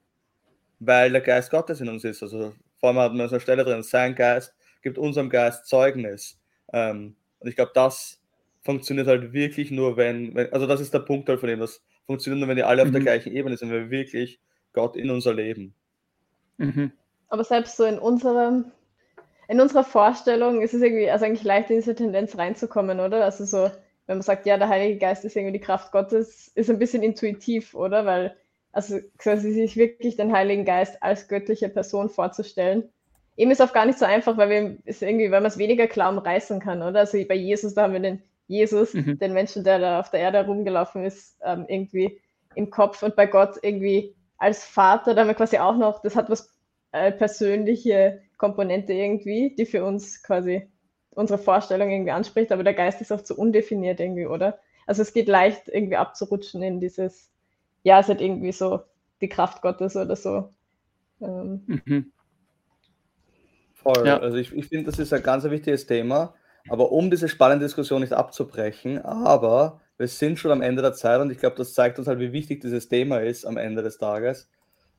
weil der Geist Gottes in uns ist. Also vor allem hat man so eine Stelle drin, sein Geist gibt unserem Geist Zeugnis. Ähm, und ich glaube, das funktioniert halt wirklich nur, wenn, wenn, also das ist der Punkt halt von dem, das funktioniert nur, wenn die alle mhm. auf der mhm. gleichen Ebene sind, wenn wir wirklich Gott in unser Leben. Mhm. Aber selbst so in unserem in unserer Vorstellung ist es irgendwie, also eigentlich leicht in diese Tendenz reinzukommen, oder? Also so, wenn man sagt, ja, der Heilige Geist ist irgendwie die Kraft Gottes, ist ein bisschen intuitiv, oder? Weil, also quasi sich wirklich den Heiligen Geist als göttliche Person vorzustellen. Eben ist auch gar nicht so einfach, weil wir ist irgendwie, weil man es weniger klar umreißen kann, oder? Also bei Jesus, da haben wir den Jesus, mhm. den Menschen, der da auf der Erde rumgelaufen ist, ähm, irgendwie im Kopf und bei Gott irgendwie als Vater, da haben wir quasi auch noch, das hat was äh, persönliche Komponente irgendwie, die für uns quasi unsere Vorstellung irgendwie anspricht, aber der Geist ist auch zu undefiniert irgendwie, oder? Also es geht leicht irgendwie abzurutschen in dieses, ja, es hat irgendwie so die Kraft Gottes oder so. Ähm. Mhm. Voll. Ja. Also ich, ich finde, das ist ein ganz wichtiges Thema, aber um diese spannende Diskussion nicht abzubrechen, aber wir sind schon am Ende der Zeit und ich glaube, das zeigt uns halt, wie wichtig dieses Thema ist am Ende des Tages.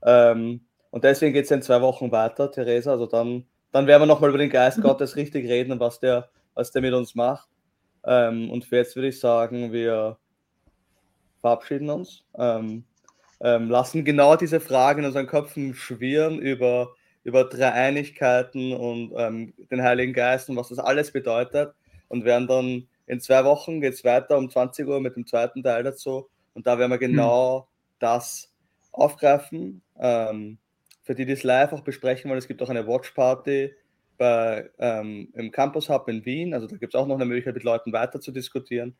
Ähm, und deswegen geht es in zwei Wochen weiter, Theresa. Also dann, dann werden wir nochmal über den Geist mhm. Gottes richtig reden und was der, was der mit uns macht. Ähm, und für jetzt würde ich sagen, wir verabschieden uns, ähm, ähm, lassen genau diese Fragen in unseren Köpfen schwirren über, über Dreieinigkeiten und ähm, den Heiligen Geist und was das alles bedeutet. Und werden dann in zwei Wochen geht es weiter um 20 Uhr mit dem zweiten Teil dazu. Und da werden wir mhm. genau hm. das aufgreifen. Ähm, für die, die es live auch besprechen wollen, es gibt auch eine Watch-Party bei, ähm, im Campus Hub in Wien. Also da gibt es auch noch eine Möglichkeit, mit Leuten weiter zu diskutieren.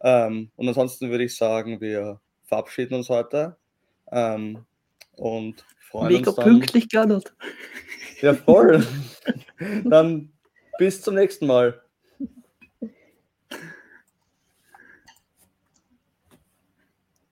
Ähm, und ansonsten würde ich sagen, wir verabschieden uns heute. Ähm, und freuen Mega uns dann. pünktlich, Gernot. Ja, voll. dann bis zum nächsten Mal.